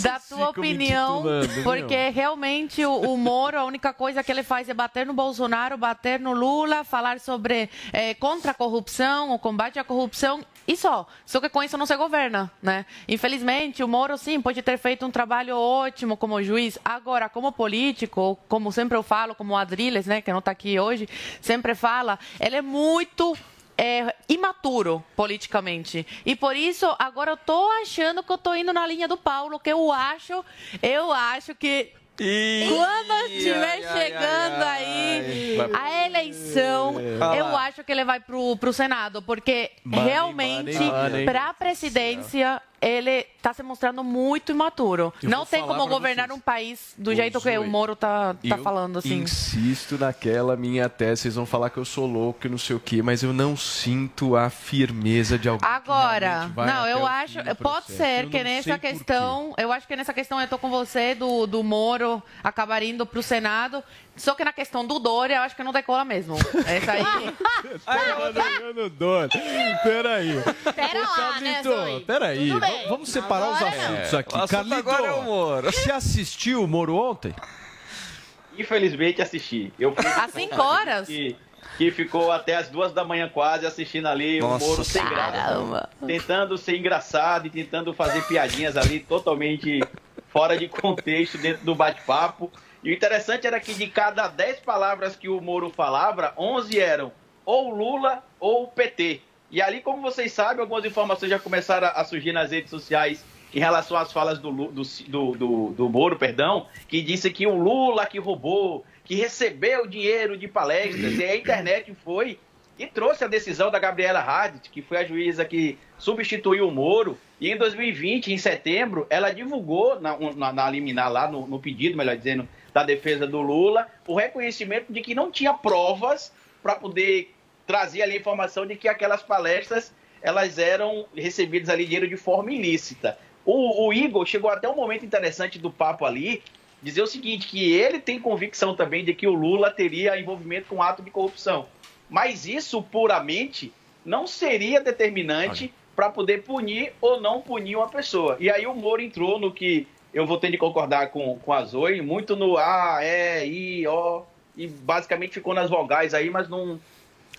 da tua opinião,
titulando, meu.
porque realmente o, o Moro, a única coisa que ele faz é bater no Bolsonaro, bater no Lula, falar sobre eh, contra a corrupção, o combate à corrupção e só. Só que com isso não se governa, né? Infelizmente, o Moro, sim, pode ter feito um trabalho ótimo como juiz. Agora, como político, como sempre eu falo, como o Adriles, né, que não está aqui hoje, sempre fala, ele é muito é, imaturo politicamente. E por isso, agora eu tô achando que eu tô indo na linha do Paulo, que eu acho, eu acho que quando estiver chegando
ai,
aí
ai.
a eleição, eu acho que ele vai pro, pro Senado, porque
Money,
realmente,
money, money.
para a presidência, ele tá se mostrando muito imaturo.
Eu
Não tem como governar um país do jeito que o Moro tá, tá
eu
falando, assim.
Insisto naquela minha tese. Vocês vão falar que eu sou louco e não sei o quê, mas eu não sinto a firmeza de alguém.
Agora,
vai
não, eu
o
acho, pode ser
Eu
que nessa questão, eu acho que nessa questão eu tô com você do, do Moro acabar indo pro Senado, só que na questão do Dória, eu acho que não decola mesmo. Essa aí.
Adriano Dor. Peraí.
Pera lá, né, Zoe?
peraí.
Tudo bem.
v- Vamos separar os
Agora
assuntos
não.
aqui.
O assunto
Carlito,
agora é o Moro.
você assistiu o Moro ontem?
Infelizmente assisti. Eu fui
Às cinco horas?
Que, que ficou até as duas da manhã quase assistindo ali
Nossa
o Moro sem graça.
caramba.
Tentando ser engraçado e tentando fazer piadinhas ali totalmente fora de contexto dentro do bate-papo. E o interessante era que de cada 10 palavras que o Moro falava, 11 eram ou Lula ou PT. E ali, como vocês sabem, algumas informações já começaram a surgir nas redes sociais em relação às falas do, do, do, do, do Moro, perdão, que disse que o Lula que roubou, que recebeu dinheiro de palestras, e a internet foi e trouxe a decisão da Gabriela Hadid, que foi a juíza que substituiu o Moro, e em 2020, em setembro, ela divulgou na, na, na liminar lá, no, no pedido, melhor dizendo, da defesa do Lula, o reconhecimento de que não tinha provas para poder trazer ali a informação de que aquelas palestras elas eram recebidas ali dinheiro de forma ilícita. O, o, Igor chegou até um momento interessante do papo ali, dizer o seguinte, que ele tem convicção também de que o Lula teria envolvimento com ato de corrupção. Mas isso puramente não seria determinante para poder punir ou não punir uma pessoa. E aí o Moro entrou no que eu vou ter de concordar com, com a Zoe, muito no A, E, I, O, e basicamente ficou nas vogais aí, mas não, não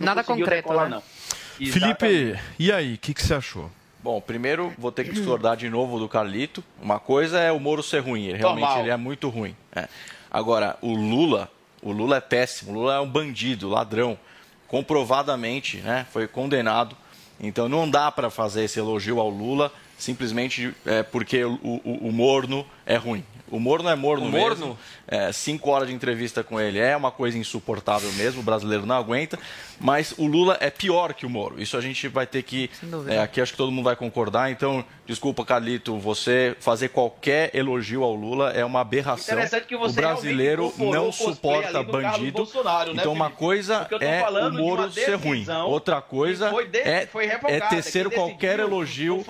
Nada concreto,
decolar,
né?
não.
Felipe, e aí, o que, que você achou?
Bom, primeiro vou ter que discordar de novo do Carlito. Uma coisa é o Moro ser ruim, ele realmente ele é muito ruim. É. Agora, o Lula, o Lula é péssimo, o Lula é um bandido, ladrão, comprovadamente, né? Foi condenado. Então não dá para fazer esse elogio ao Lula simplesmente é, porque o, o, o morno é ruim. O morno é morno
O
mesmo.
morno?
É, cinco horas de entrevista com ele é uma coisa insuportável mesmo, o brasileiro não aguenta. Mas o Lula é pior que o Moro. Isso a gente vai ter que. é, aqui acho que todo mundo vai concordar. Então, desculpa, Carlito, você fazer qualquer elogio ao Lula é uma aberração.
Interessante que você
o brasileiro não suporta bandido.
Né,
então, uma coisa é o Moro ser ruim. Outra coisa
de-
é,
foi
é tecer qualquer elogio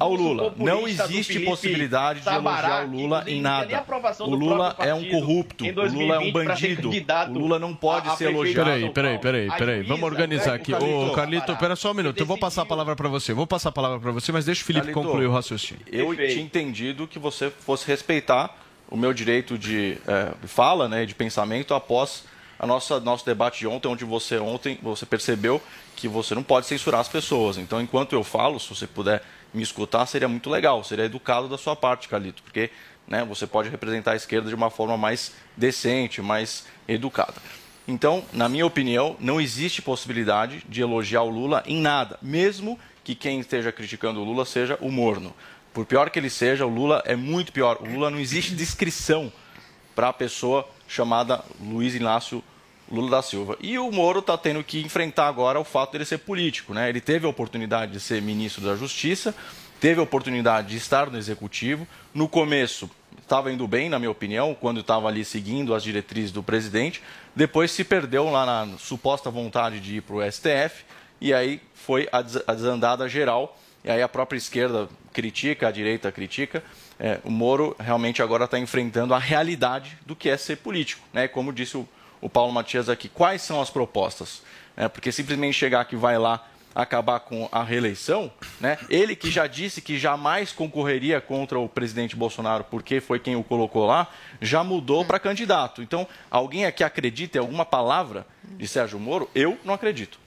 ao Lula. Não existe
Felipe
possibilidade de elogiar o Lula em
nem
nada.
aprovação
O Lula é um corrupto.
em
O Lula é um
2020 pra ser
bandido. O Lula não pode
a- a
ser elogiado.
Peraí, peraí, peraí, peraí. Vamos organizar
né,
aqui. Ô, Carlito, pera só um minuto. Eu vou passar a palavra para você. Vou passar a palavra para você, mas deixa o Felipe
Carlito,
concluir o raciocínio.
Eu tinha entendido que você fosse respeitar o meu direito de é, fala, né, de pensamento após a nossa nosso debate de ontem, onde você ontem você percebeu que você não pode censurar as pessoas. Então, enquanto eu falo, se você puder me escutar, seria muito legal, seria educado da sua parte, Carlito, porque né, você pode representar a esquerda de uma forma mais decente, mais educada. Então, na minha opinião, não existe possibilidade de elogiar o Lula em nada, mesmo que quem esteja criticando o Lula seja o morno. Por pior que ele seja, o Lula é muito pior. O Lula não existe descrição para a pessoa chamada Luiz Inácio Lula da Silva. E o Moro está tendo que enfrentar agora o fato dele ser político. Né? Ele teve a oportunidade de ser ministro da Justiça, teve a oportunidade de estar no Executivo. No começo estava indo bem, na minha opinião, quando estava ali seguindo as diretrizes do presidente. Depois se perdeu lá na suposta vontade de ir para o STF e aí foi a des- a desandada geral. E aí a própria esquerda critica, a direita critica. É, o Moro realmente agora está enfrentando a realidade do que é ser político. Né? Como disse o, o Paulo Matias aqui, quais são as propostas? É, porque simplesmente chegar que vai lá acabar com a reeleição, né? ele que já disse que jamais concorreria contra o presidente Bolsonaro porque foi quem o colocou lá, já mudou para candidato. Então, alguém aqui acredita em alguma palavra de Sérgio Moro? Eu não acredito.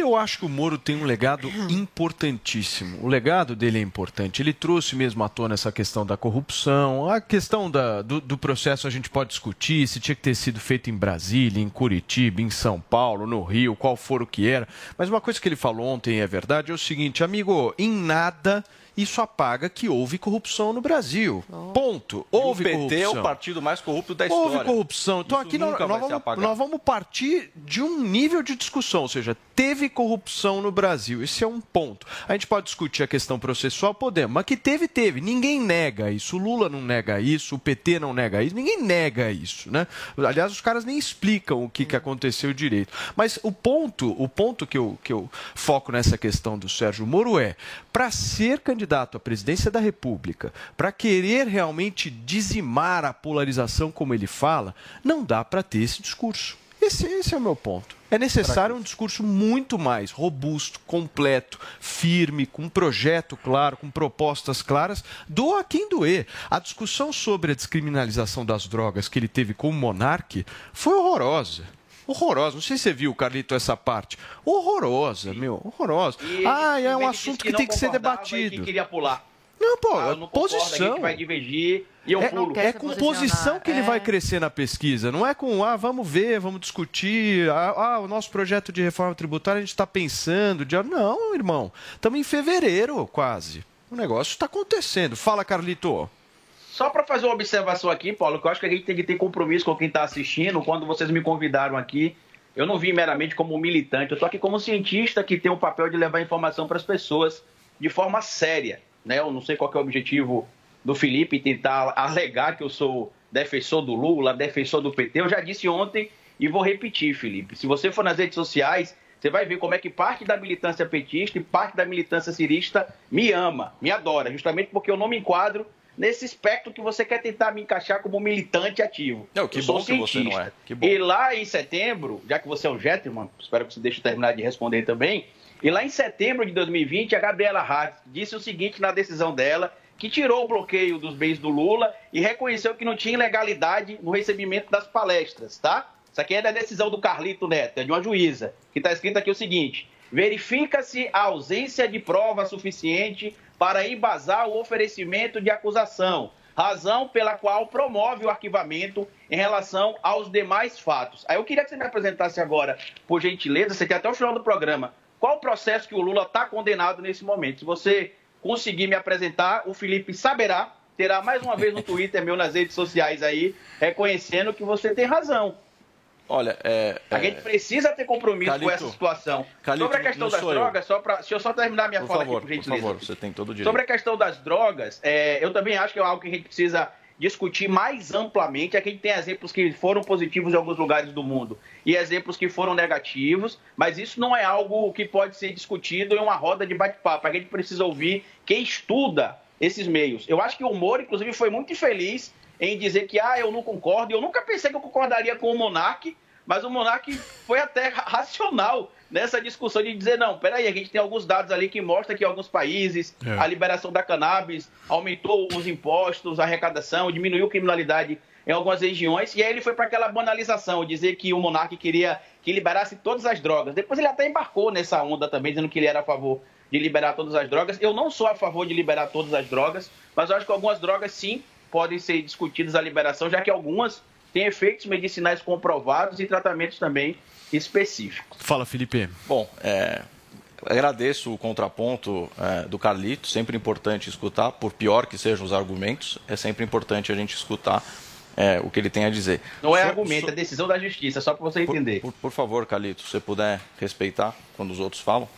Eu acho que o Moro tem um legado importantíssimo. O legado dele é importante. Ele trouxe mesmo à tona essa questão da corrupção. A questão da- do, do processo a gente pode discutir se tinha que ter sido feito em Brasília, em Curitiba, em São Paulo, no Rio, qual for o que era. Mas uma coisa que ele falou ontem é verdade, é o seguinte, amigo, em nada isso apaga que houve corrupção no Brasil. Ponto. Houve
o PT é
corrupção.
o partido mais corrupto da história.
Houve corrupção. Então
Isso
aqui nós, nós vamos, nós vamos partir de um nível de discussão, ou seja, teve corrupção no Brasil. Esse é um ponto. A gente pode discutir a questão processual, podemos, mas que teve, teve. Ninguém nega isso. O Lula não nega isso, o PT não nega isso, ninguém nega isso, né? Aliás, os caras nem explicam o que, que aconteceu direito. Mas o ponto, o ponto que eu, que eu foco nessa questão do Sérgio Moro é, para ser candidato à presidência da República, para querer realmente dizimar a polarização como ele fala, não dá para ter esse discurso. Esse, esse é o meu ponto. É necessário um discurso muito mais robusto, completo, firme, com um projeto claro, com propostas claras, doa quem doer. A discussão sobre a descriminalização das drogas que ele teve com o Monarque foi horrorosa. Horrorosa. Não sei se você viu, Carlito, essa parte. Horrorosa, meu. Horrorosa.
E
Ah, é um assunto que,
não
tem que ser debatido.
Que queria pular.
Não, pô,
Ah, eu não concordo, a
posição.
gente vai divergir e eu
é,
pulo.
é com posição que ele vai crescer na pesquisa, não é com, ah, vamos ver, vamos discutir, ah, ah, o nosso projeto de reforma tributária a gente está pensando. De... Não, irmão, estamos em fevereiro quase. O negócio está acontecendo. Fala, Carlito.
Só para fazer uma observação aqui, Paulo, que eu acho que a gente tem que ter compromisso com quem está assistindo. Quando vocês me convidaram aqui, eu não vim meramente como militante, eu estou aqui como cientista que tem o papel de levar informação para as pessoas de forma séria. Né? Eu não sei qual é o objetivo do Felipe tentar alegar que eu sou defensor do Lula, defensor do PT. Eu já disse ontem e vou repetir, Felipe. Se você for nas redes sociais, você vai ver como é que parte da militância petista e parte da militância cirista me ama, me adora, justamente porque eu não me enquadro nesse espectro que você quer tentar me encaixar como militante ativo.
Não, que
eu
bom que você não é. Que bom.
E lá em setembro, já que você é um gentleman, espero que você deixe eu terminar de responder também. E lá em setembro de 2020, a Gabriela Hart disse o seguinte na decisão dela, que tirou o bloqueio dos bens do Lula e reconheceu que não tinha ilegalidade no recebimento das palestras, tá? Isso aqui é da decisão do Carlito Neto, é de uma juíza, que está escrito aqui o seguinte: verifica-se a ausência de prova suficiente para embasar o oferecimento de acusação, razão pela qual promove o arquivamento em relação aos demais fatos. Aí eu queria que você me apresentasse agora, por gentileza, você tem até o final do programa, qual o processo que o Lula está condenado nesse momento. Se você conseguir me apresentar, o Felipe saberá, terá mais uma vez no Twitter meu nas redes sociais aí, reconhecendo que você tem razão.
Olha, é,
A
é,
gente precisa ter compromisso
Calito,
com essa situação.
Calito,
Sobre a questão das
eu.
drogas, só pra, deixa eu só terminar minha
por
fala
favor,
aqui, por
por
gentileza.
favor, você tem todo o direito.
Sobre a questão das drogas, é, eu também acho que é algo que a gente precisa discutir mais amplamente. Aqui a gente tem exemplos que foram positivos em alguns lugares do mundo e exemplos que foram negativos, mas isso não é algo que pode ser discutido em uma roda de bate-papo. A gente precisa ouvir quem estuda esses meios. Eu acho que o Moro, inclusive, foi muito infeliz em dizer que ah, eu não concordo. Eu nunca pensei que eu concordaria com o Monark, mas o Monark foi até racional nessa discussão de dizer, não, peraí, a gente tem alguns dados ali que mostram que em alguns países
É.
a liberação da cannabis aumentou os impostos, a arrecadação, diminuiu a criminalidade em algumas regiões, e aí ele foi para aquela banalização, dizer que o Monark queria que liberasse todas as drogas. Depois ele até embarcou nessa onda também, dizendo que ele era a favor de liberar todas as drogas. Eu não sou a favor de liberar todas as drogas, mas eu acho que algumas drogas sim podem ser discutidas a liberação, já que algumas têm efeitos medicinais comprovados e tratamentos também específicos.
Fala, Felipe.
Bom, é, agradeço o contraponto é, do Carlito, sempre importante escutar, por pior que sejam os argumentos, é sempre importante a gente escutar é, o que ele tem a dizer.
Não é
So-
argumento,
so-
é decisão da justiça, só para você entender.
Por, por favor, Calito, se você puder respeitar quando os outros falam.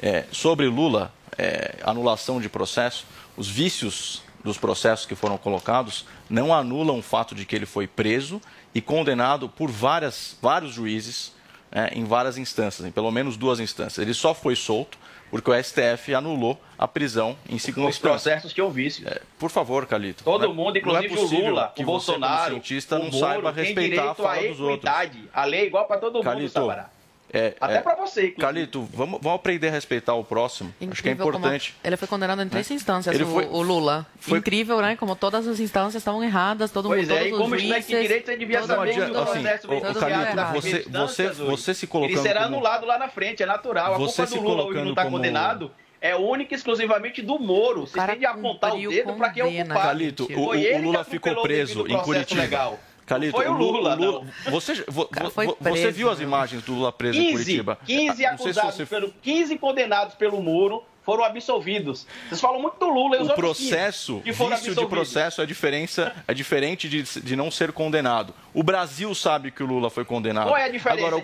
É, sobre Lula, é, anulação de processo, os vícios dos processos que foram colocados não anulam o fato de que ele foi preso e condenado por várias, vários juízes é, em várias instâncias, em pelo menos duas instâncias. Ele só foi solto porque o STF anulou a prisão em segunda
Os processos tinham vício.
É, por favor, Calito.
Todo
Não é-
mundo,
não é
inclusive o Lula,
que
o
você,
Bolsonaro,
cientista,
o
não
Moro,
saiba respeitar a fala dos outros.
A lei é igual para todo mundo,
Calito,
Sabará.
É,
Até
é,
pra você, inclusive.
Calito, vamos, vamos aprender a respeitar o próximo. Acho que é
Incrível como
importante.
Ele foi condenado em três
Né?
instâncias,
Ele
o,
foi-
o Lula.
foi-
Incrível, né? Como todas as instâncias estavam erradas, todo
Pois
mundo,
é,
todos
e como
os
estudante de
juízes,
direito, você devia saber que o processo todo
Calito,
errado.
você- você- você se colocando
Ele será
como-
anulado lá na frente, é natural. A
Você
culpa
se
do Lula hoje
colocando
não está
como-
condenado é única e exclusivamente do Moro. Você tem de apontar o dedo para quem é o culpado.
Calito, o, o- o
que
Lula ficou
o
preso em Curitiba.
legal.
Calito,
foi o Lula, não.
Você, vo-
foi
você
preso,
viu as
meu.
imagens do Lula preso em
15,
Curitiba?
15
Ah, sei se
acusados,
você
pelo, 15 condenados pelo Moro foram absolvidos. Vocês falam muito do Lula e os
o
outros 15
processo,
que foram
vício de processo é, diferença, é diferente de, de não ser condenado. O Brasil sabe que o Lula foi condenado.
Qual é a diferença
Agora, o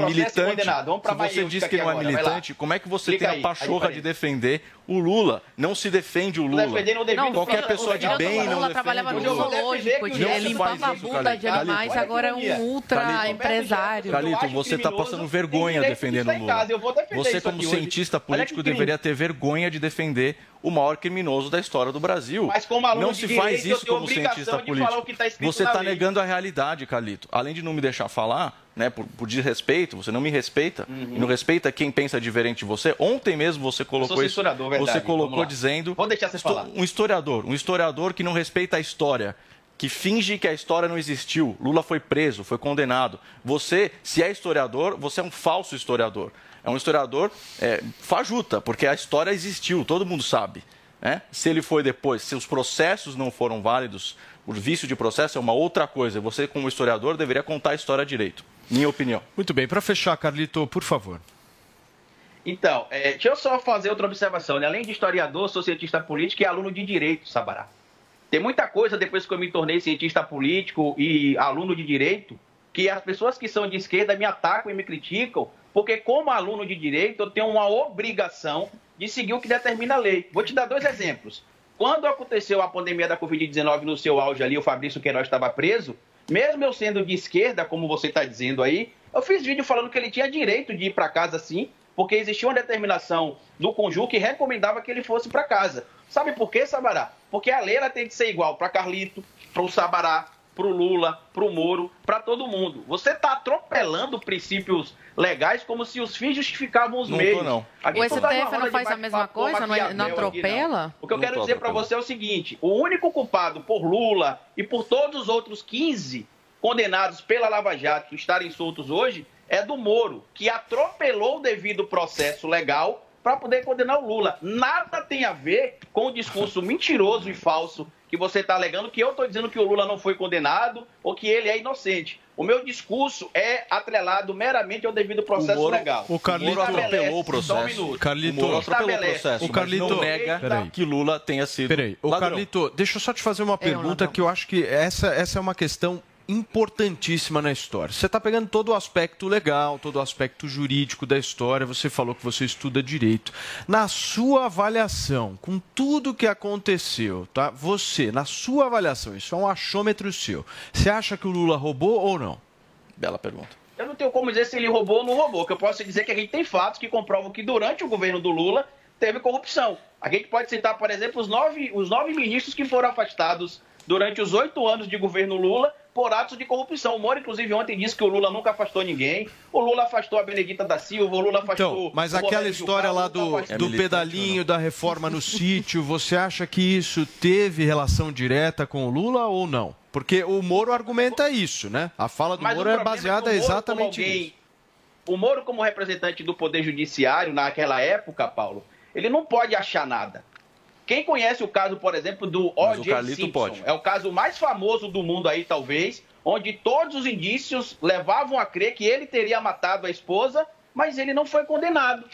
e
militante?
Vamos
se você diz que não é
agora,
militante, como é que você tem a
aí, a
pachorra de defender o Lula? Não se defende o Lula.
Não,
Qualquer
o
pessoa de bem não
Lula
defende
trabalhava
o
no
Lula.
zoológico, limpava a bunda
Calito.
de animais,
Calito.
agora é um ultra
Calito.
empresário.
Calito, você está passando vergonha defendendo o Lula.
vou defender
Você, como cientista político, deveria ter vergonha de defender o maior criminoso da história do Brasil.
Mas como aluno
não
de
se
direito,
faz isso como cientista
de falar
político.
o que tá escrito
Você está negando a realidade, Calito. Além de não me deixar falar, né, por, por desrespeito, você não me respeita
Uhum.
e não respeita quem pensa diferente de você. Ontem mesmo você colocou isso.
verdade.
Você colocou dizendo.
Vou deixar você falar.
Um historiador, um historiador que não respeita a história. Que finge que a história não existiu. Lula foi preso, foi condenado. Você, se é historiador, você é um falso historiador. É um historiador é, fajuta, porque a história existiu, todo mundo sabe. Né? Se ele foi depois, se os processos não foram válidos, o vício de processo é uma outra coisa. Você, como historiador, deveria contar a história direito, minha opinião.
Muito bem, para fechar, Carlito, por favor.
Então, é, deixa eu só fazer outra observação. Né? Além de historiador, sou cientista político e aluno de direito, Sabará. Tem muita coisa depois que eu me tornei cientista político e aluno de direito que as pessoas que são de esquerda me atacam e me criticam, porque como aluno de direito eu tenho uma obrigação de seguir o que determina a lei. Vou te dar dois exemplos. Quando aconteceu a pandemia da Covid-19 no seu auge ali, o Fabrício Queiroz estava preso, mesmo eu sendo de esquerda, como você está dizendo aí, eu fiz vídeo falando que ele tinha direito de ir para casa sim, porque existia uma determinação do Conjur que recomendava que ele fosse para casa. Sabe por quê, Sabará? Porque a lei ela tem que ser igual para Carlito, para o Sabará, para o Lula, para o Moro, para todo mundo. Você está atropelando princípios legais como se os fins justificavam os
Não
meios.
tô, não.
Aqui
O
não tá
STF não faz a mesma coisa? Não, não
aqui,
atropela?
O que eu
Não
quero dizer para você é o seguinte: o único culpado por Lula e por todos os outros 15 condenados pela Lava Jato que estarem soltos hoje é do Moro, que atropelou o devido processo legal para poder condenar o Lula. Nada tem a ver com o discurso mentiroso e falso que você está alegando que eu estou dizendo que o Lula não foi condenado ou que ele é inocente. O meu discurso é atrelado meramente ao devido processo
O Moro-
legal.
o Carlito-
Moro
atropelou o processo.
Um.
Carlito-
o Moro atropelou o processo,
O Carlito-
não nega
Peraí.
que Lula tenha sido
Peraí, ô
ladrão.
Carlito, deixa eu só te fazer uma pergunta que eu acho que essa, essa é uma questão importantíssima na história. Você está pegando todo o aspecto legal, todo o aspecto jurídico da história, você falou que você estuda direito. Na sua avaliação, com tudo que aconteceu, tá? Você, na sua avaliação, isso é um achômetro seu. Você acha que o Lula roubou ou não?
Bela pergunta.
Eu não tenho como dizer se ele roubou ou não roubou. O que eu posso dizer é que a gente tem fatos que comprovam que durante o governo do Lula teve corrupção. A gente pode citar, por exemplo, os nove, os nove ministros que foram afastados durante os oito anos de governo Lula por atos de corrupção. O Moro, inclusive, ontem disse que o Lula nunca afastou ninguém. O Lula afastou a Benedita da Silva, o Lula afastou.
Então, mas aquela história lá do, do pedalinho da reforma no sítio, você acha que isso teve relação direta com o Lula ou não? Porque o Moro argumenta isso, né? A fala do
Mas
Moro é
problema
baseada
o Moro,
exatamente
alguém-
nisso.
O Moro, como representante do Poder Judiciário naquela época, Paulo, ele não pode achar nada. Quem conhece o caso, por exemplo, do O.J. Simpson,
pode.
é o caso mais famoso do mundo aí, talvez, onde todos os indícios levavam a crer que ele teria matado a esposa, mas ele não foi condenado.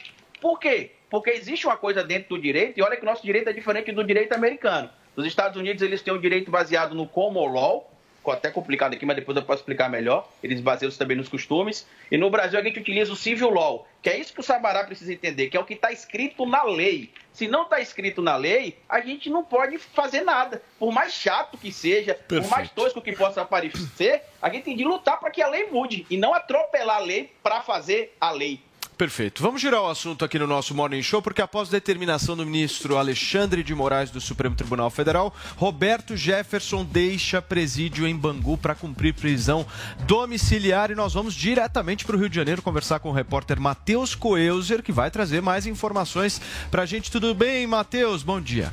Por quê? Porque existe uma coisa dentro do direito, e olha que o nosso direito é diferente do direito americano. Nos Estados Unidos, eles têm um direito baseado no common law, até complicado aqui, mas depois eu posso explicar melhor. Eles baseiam-se também nos costumes. E no Brasil a gente utiliza o civil law, que é isso que o Sabará precisa entender, que é o que está escrito na lei. Se não está escrito na lei, a gente não pode fazer nada. Por mais chato que seja, por mais tosco que possa parecer, a gente tem de lutar para que a lei mude e não atropelar a lei para fazer a lei.
Perfeito. Vamos girar o assunto aqui no nosso Morning Show, porque após determinação do ministro Alexandre de Moraes do Supremo Tribunal Federal, Roberto Jefferson deixa presídio em Bangu para cumprir prisão domiciliar e nós vamos diretamente para o Rio de Janeiro conversar com o repórter Matheus Coelzer, que vai trazer mais informações para a gente. Tudo bem, Matheus? Bom dia.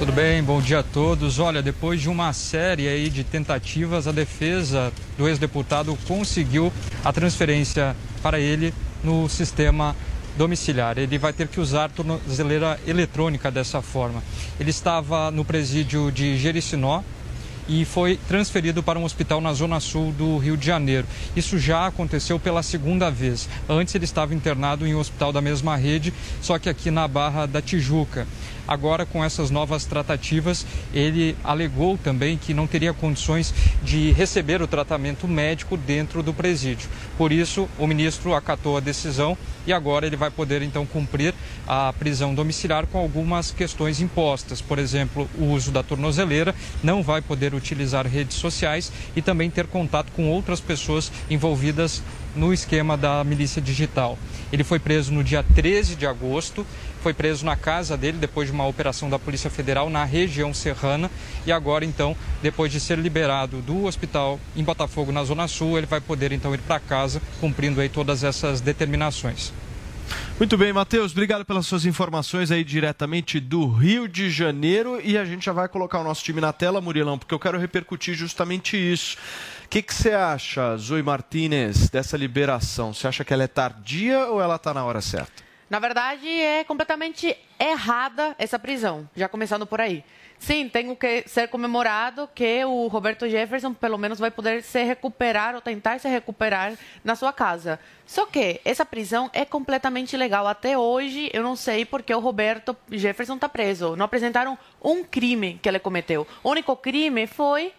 Tudo bem, bom dia a todos. Olha, depois de uma série aí de tentativas, a defesa do ex-deputado conseguiu a transferência para ele no sistema domiciliar. Ele vai ter que usar tornozeleira eletrônica dessa forma. Ele estava no presídio de Jericinó, e foi transferido para um hospital na zona sul do Rio de Janeiro. Isso já aconteceu pela segunda vez. Antes ele estava internado em um hospital da mesma rede, só que aqui na Barra da Tijuca. Agora, com essas novas tratativas, ele alegou também que não teria condições de receber o tratamento médico dentro do presídio. Por isso, o ministro acatou a decisão e agora ele vai poder então cumprir a prisão domiciliar com algumas questões impostas. Por exemplo, o uso da tornozeleira, não vai poder utilizar redes sociais e também ter contato com outras pessoas envolvidas no esquema da milícia digital. Ele foi preso no dia 13 de agosto, foi preso na casa dele depois de uma operação da Polícia Federal na região serrana e agora então, depois de ser liberado do hospital em Botafogo, na Zona Sul, ele vai poder então ir para casa cumprindo aí todas essas determinações.
Muito bem, Matheus, obrigado pelas suas informações aí diretamente do Rio de Janeiro. E a gente já vai colocar o nosso time na tela, Murilão, porque eu quero repercutir justamente isso. O que, você acha, Zoe Martinez, dessa liberação? Você acha que ela é tardia ou ela está na hora certa?
Na verdade, é completamente errada essa prisão, já começando por aí. Sim, tem que ser comemorado que o Roberto Jefferson pelo menos vai poder se recuperar ou tentar se recuperar na sua casa. Só que essa prisão é completamente ilegal. Até hoje eu não sei porque o Roberto Jefferson está preso. Não apresentaram um crime que ele cometeu. O único crime foi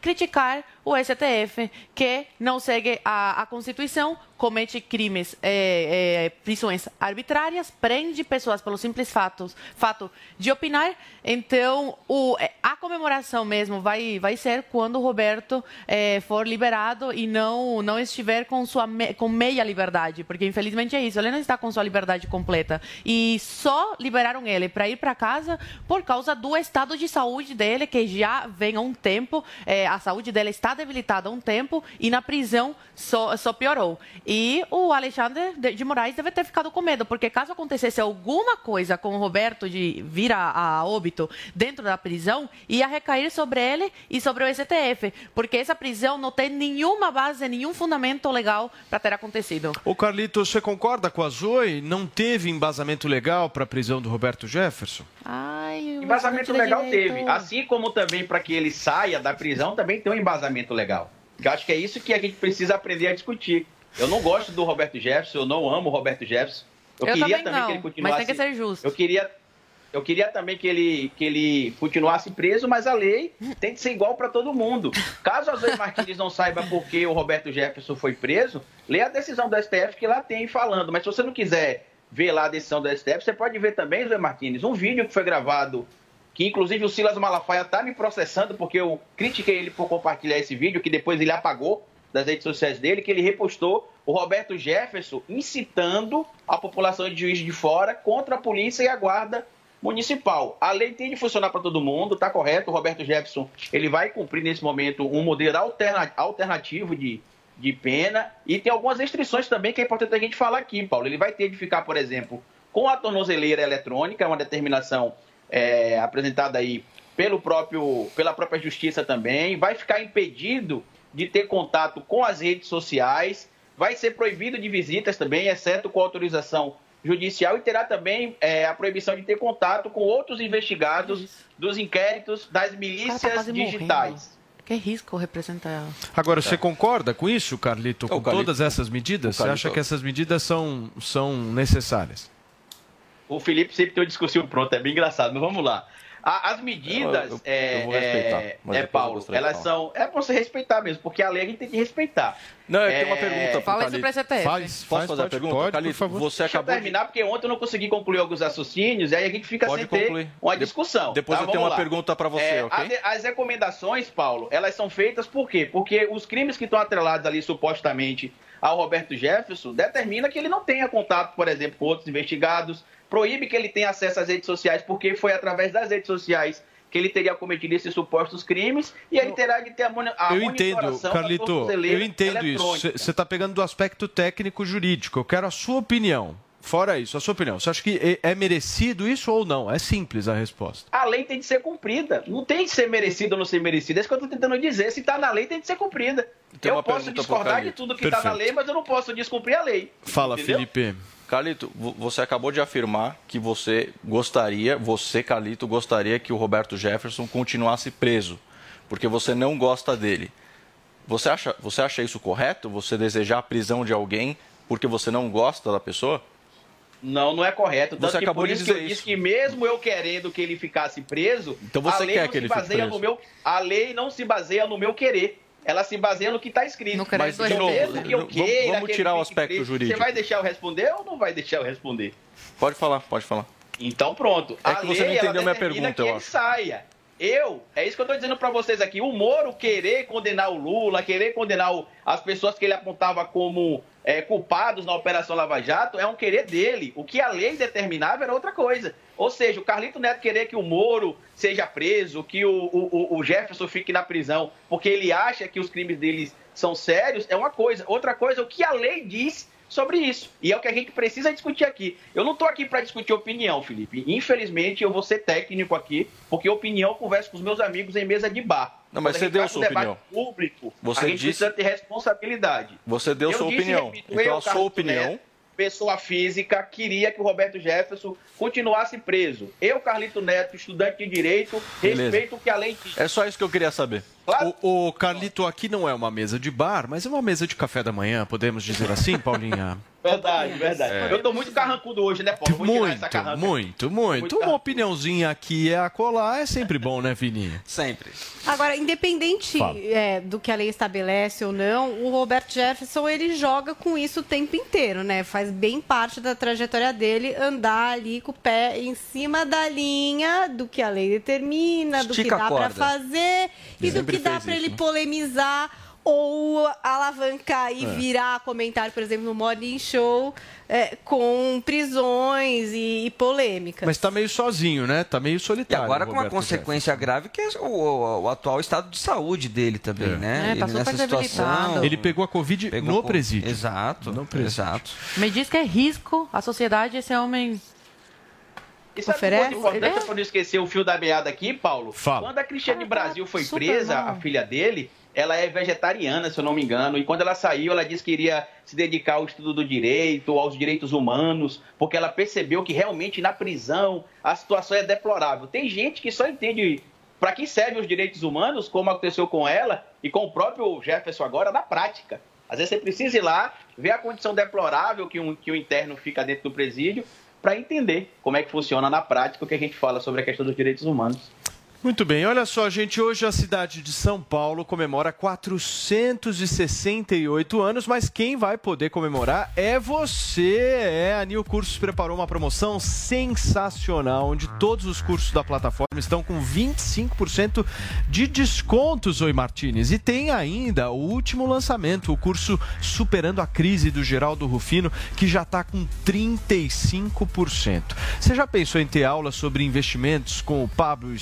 criticar o STF, que não segue a, a Constituição, comete crimes, é, é, prisões arbitrárias, prende pessoas pelo simples fato, fato de opinar. Então, o, é, a comemoração mesmo vai, vai ser quando o Roberto é, for liberado e não, não estiver com, sua me, com meia liberdade, porque infelizmente é isso, ele não está com sua liberdade completa. E só liberaram ele para ir para casa por causa do estado de saúde dele, que já vem há um tempo, é, a saúde dele está debilitada há um tempo e na prisão só, só piorou. E o Alexandre de Moraes deve ter ficado com medo, porque caso acontecesse alguma coisa com o Roberto de vir a, a óbito dentro da prisão, ia recair sobre ele e sobre o STF, porque essa prisão não tem nenhuma base, nenhum fundamento legal para ter acontecido.
Ô Carlito, você concorda com a Zoe? Não teve embasamento legal para a prisão do Roberto Jefferson?
Ai,
Embasamento legal teve. Assim como também para que ele saia da prisão, também tem um embasamento legal. Eu acho que é isso que a gente precisa aprender a discutir. Eu não gosto do Roberto Jefferson, eu não amo o Roberto Jefferson.
Eu,
queria
também não,
que ele continuasse.
mas tem que ser justo.
Eu queria, eu queria também que ele, que ele continuasse preso, mas a lei tem que ser igual para todo mundo. Caso a Zoe Martins não saiba por que o Roberto Jefferson foi preso, lê a decisão do STF que lá tem falando. Mas se você não quiser ver lá a decisão do STF, você pode ver também, Zoe Martins, um vídeo que foi gravado, que inclusive o Silas Malafaia está me processando, porque eu critiquei ele por compartilhar esse vídeo, que depois ele apagou das redes sociais dele, que ele repostou o Roberto Jefferson incitando a população de Juiz de Fora contra a polícia e a guarda municipal. A lei tem de funcionar para todo mundo, está correto. O Roberto Jefferson ele vai cumprir nesse momento um modelo alterna alternativo de, de pena e tem algumas restrições também que é importante a gente falar aqui, Paulo. Ele vai ter de ficar, por exemplo, com a tornozeleira eletrônica, uma determinação é, apresentada aí pelo próprio, pela própria justiça também, vai ficar impedido de ter contato com as redes sociais, vai ser proibido de visitas também, exceto com autorização judicial, e terá também é, a proibição de ter contato com outros investigados dos inquéritos das milícias
tá
digitais.
morrendo. Que risco representar.
Agora, você concorda com isso, Carlito? Com
Carlito-
todas essas medidas? Você acha que essas medidas são, são necessárias?
O Felipe sempre tem um discursinho pronto, é bem engraçado, mas vamos lá. A- As medidas,
Eu- eu-
é,
eu vou respeitar,
é, é,
eu
Paulo,
gostaria de
elas são. É pra você respeitar mesmo, porque a lei a gente tem que respeitar.
Não, eu tenho uma pergunta
Fala isso pro STF.
Faz,
Posso
faz,
fazer a pergunta?
pode,
Calito,
por favor.
você
Deixa eu
acabou de...
terminar, porque ontem eu não consegui concluir alguns raciocínios, e aí a gente fica
Pode
sem ter
concluir.
uma
De-
discussão.
depois
tá?
eu tenho
Vamos
uma
lá.
pergunta pra você,
É,
ok?
as- As recomendações, Paulo, elas são feitas por quê? Porque os crimes que estão atrelados ali, supostamente, ao Roberto Jefferson, determina que ele não tenha contato, por exemplo, com outros investigados, proíbe que ele tenha acesso às redes sociais, porque foi através das redes sociais que ele teria cometido esses supostos crimes, e ele terá de ter a, moni- a
Eu entendo, Carlito, eu entendo isso. Você está pegando do aspecto técnico jurídico. Eu quero a sua opinião. Fora isso, a sua opinião. Você acha que é é merecido isso ou não? É simples a resposta.
A lei tem de ser cumprida. Não tem de ser merecido ou não ser merecido. É isso que eu estou tentando dizer. Se está na lei, tem de ser cumprida. Eu posso discordar de tudo que está na lei, mas eu não posso descumprir a lei.
Fala,
Entendeu?
Felipe.
Carlito, vo- você acabou de afirmar que você gostaria, você, Carlito, gostaria que o Roberto Jefferson continuasse preso, porque você não gosta dele. Você acha, você acha isso correto? Você desejar a prisão de alguém porque você não gosta da pessoa?
Não, não é correto. Tanto
Você
que
acabou
por
de
isso
dizer
que eu
isso.
disse que mesmo eu querendo que ele ficasse preso,
Então você
a lei
quer
não
que
se
ele fique
baseia
preso?
no meu, a lei não se baseia no meu querer. Ela se baseia no que está escrito.
No
Mas, de novo,
Mesmo que eu
vamos-
queira
vamos
que
tirar o aspecto jurídico.
Você vai deixar eu responder ou não vai deixar eu responder?
Pode falar, pode falar.
Então pronto.
É
a
que você
lei,
não
ela
entendeu minha pergunta,
que
eu
ele
acho.
saia. Eu, é isso que eu estou dizendo para vocês aqui. O Moro querer condenar o Lula, querer condenar o- as pessoas que ele apontava como é, culpados na Operação Lava Jato, é um querer dele. O que a lei determinava era outra coisa. Ou seja, o Carlito Neto querer que o Moro seja preso, que o, o- o Jefferson fique na prisão, porque ele acha que os crimes deles são sérios, é uma coisa. Outra coisa, o que a lei diz sobre isso. E é o que a gente precisa discutir aqui. Eu não estou aqui para discutir opinião, Felipe. Infelizmente, eu vou ser técnico aqui, porque opinião eu converso com os meus amigos em mesa de bar.
Não, mas
Quando
você deu sua opinião.
Público,
Você
a gente
disse-
precisa ter responsabilidade.
Você deu
Eu
sua
disse
opinião.
repito,
então
eu,
a sua
Carlito
opinião,
Neto, pessoa física, queria que o Roberto Jefferson continuasse preso. Eu, Carlito Neto, estudante de direito,
Beleza.
respeito o que a lei diz.
É só isso que eu queria saber. O, o Carlito, aqui não é uma mesa de bar, mas é uma mesa de café da manhã, podemos dizer assim, Paulinha?
Verdade, verdade.
É.
Eu tô muito carrancudo hoje, né, Paulo? Vou tirar essa
Muito,
carranca.
muito, muito. Uma opiniãozinha aqui e acolá é sempre bom, né, Vininho?
Sempre.
Agora, independente é, do que a lei estabelece ou não, o Roberto Jefferson ele joga com isso o tempo inteiro, né? Faz bem parte da trajetória dele andar ali com o pé em cima da linha do que a lei determina, do que
Estica a
dá para fazer e do
Sempre
que dá para ele
né?
polemizar ou alavancar e
É.
virar comentário, por exemplo, no Morning Show é, com prisões e, e polêmicas.
Mas tá meio sozinho, né? Tá meio
E
solitário.
agora
o
com uma consequência grave que é o, o- o atual estado de saúde dele também, né?
É,
Ele nessa situação.
Ele pegou a Covid
Pegou
no
co-
presídio.
Exato.
No presídio.
Exato.
Me diz que é risco a sociedade esse homem
E sabe
Oferece?
um ponto importante
É.
para não esquecer o fio da meada aqui, Paulo?
Fala.
Quando a Cristiane Brasil foi presa,
bom.
a filha dele, ela é vegetariana, se eu não me engano, e quando ela saiu, ela disse que iria se dedicar ao estudo do direito, aos direitos humanos, porque ela percebeu que realmente na prisão a situação é deplorável. Tem gente que só entende para que servem os direitos humanos, como aconteceu com ela e com o próprio Jefferson agora, na prática. Às vezes você precisa ir lá, ver a condição deplorável que, um, que o interno fica dentro do presídio, para entender como é que funciona na prática o que a gente fala sobre a questão dos direitos humanos.
Muito bem, olha só, gente. Hoje a cidade de São Paulo comemora 468 anos, mas quem vai poder comemorar é você. É, a New Cursos preparou uma promoção sensacional, onde todos os cursos da plataforma estão com 25% de descontos, Oi Martinez. E tem ainda o último lançamento, o curso Superando a Crise do Geraldo Rufino, que já está com 35%. Você já pensou em ter aula sobre investimentos com o Pablo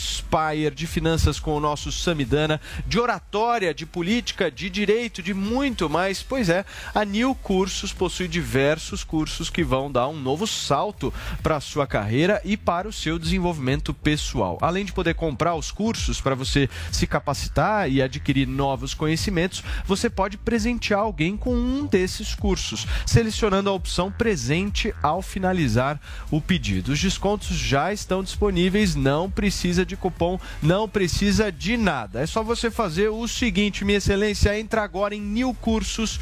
De finanças com o nosso Samidana, de oratória, de política, de direito, de muito mais? Pois é, a New Cursos possui diversos cursos que vão dar um novo salto para a sua carreira e para o seu desenvolvimento pessoal. Além de poder comprar os cursos para você se capacitar e adquirir novos conhecimentos, você pode presentear alguém com um desses cursos, selecionando a opção presente ao finalizar o pedido. Os descontos já estão disponíveis, não precisa de cupom, não precisa de nada. É só você fazer o seguinte, minha excelência, entra agora em newcursos.com.br,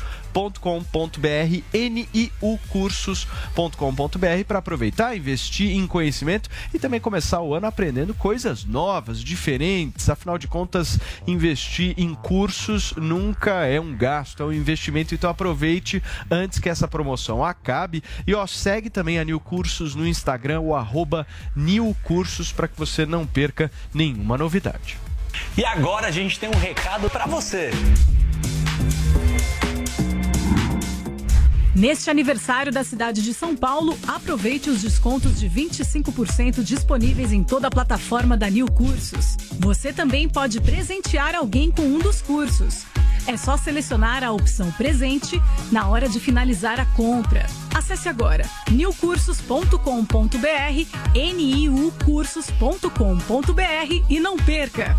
niucursos.com.br para aproveitar, investir em conhecimento e também começar o ano aprendendo coisas novas, diferentes. Afinal de contas, investir em cursos nunca é um gasto, é um investimento. Então aproveite antes que essa promoção acabe. E ó, segue também a New Cursos no Instagram, o arroba Cursos, para que você não perca nenhuma novidade.
E agora a gente tem um recado para você.
Neste aniversário da cidade de São Paulo, aproveite os descontos de 25% disponíveis em toda a plataforma da New Cursos. Você também pode presentear alguém com um dos cursos. É só selecionar a opção presente na hora de finalizar a compra. Acesse agora newcursos.com.br, niucursos.com.br e não perca!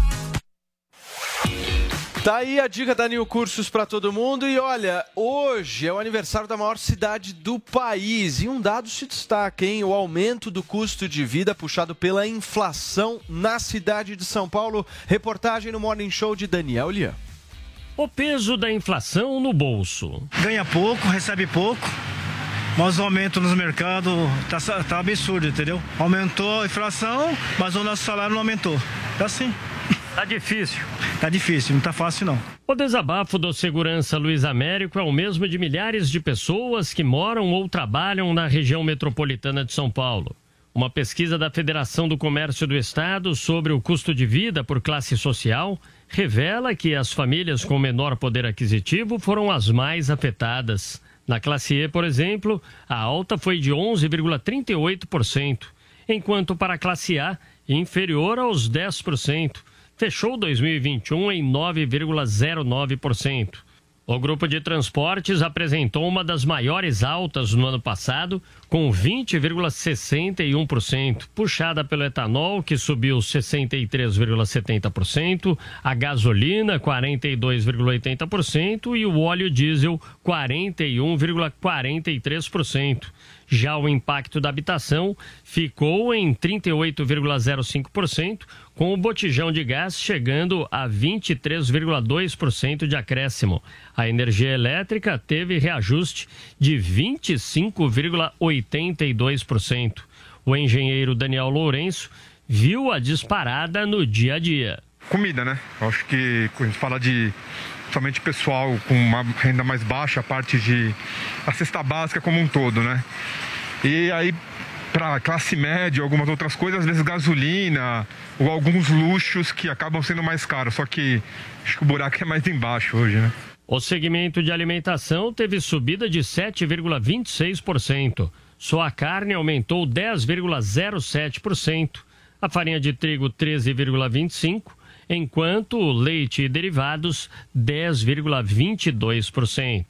Tá aí a dica da New Cursos para todo mundo. E olha, hoje é o aniversário da maior cidade do país. E um dado se destaca, hein? O aumento do custo de vida puxado pela inflação na cidade de São Paulo. Reportagem no Morning Show de Daniel Lian.
O peso da inflação no bolso.
Ganha pouco, recebe pouco. Mas o aumento nos mercados tá, tá absurdo, entendeu? Aumentou a inflação, mas o nosso salário não aumentou. Tá assim.
Tá difícil.
Tá difícil, não tá fácil não.
O desabafo do segurança Luiz Américo é o mesmo de milhares de pessoas que moram ou trabalham na região metropolitana de São Paulo. Uma pesquisa da Federação do Comércio do Estado sobre o custo de vida por classe social revela que as famílias com menor poder aquisitivo foram as mais afetadas. Na classe E, por exemplo, a alta foi de 11,38%, enquanto para a classe A, inferior aos 10%. Fechou 2021 em 9,09%. O grupo de transportes apresentou uma das maiores altas no ano passado, com 20,61%, puxada pelo etanol, que subiu 63,70%, a gasolina, 42,80% e o óleo diesel, 41,43%. Já o impacto da habitação ficou em 38,05%, com o botijão de gás chegando a 23,2% de acréscimo. A energia elétrica teve reajuste de 25,82%. O engenheiro Daniel Lourenço viu a disparada no dia a dia.
Comida, né? Acho que quando a gente fala de somente pessoal com uma renda mais baixa, a parte de a cesta básica como um todo, né? E aí para classe média, algumas outras coisas, às vezes gasolina ou alguns luxos que acabam sendo mais caros. Só que acho que o buraco é mais embaixo hoje, né?
O segmento de alimentação teve subida de 7,26%. Só a carne aumentou 10,07%. A farinha de trigo 13,25%, enquanto leite e derivados 10,22%.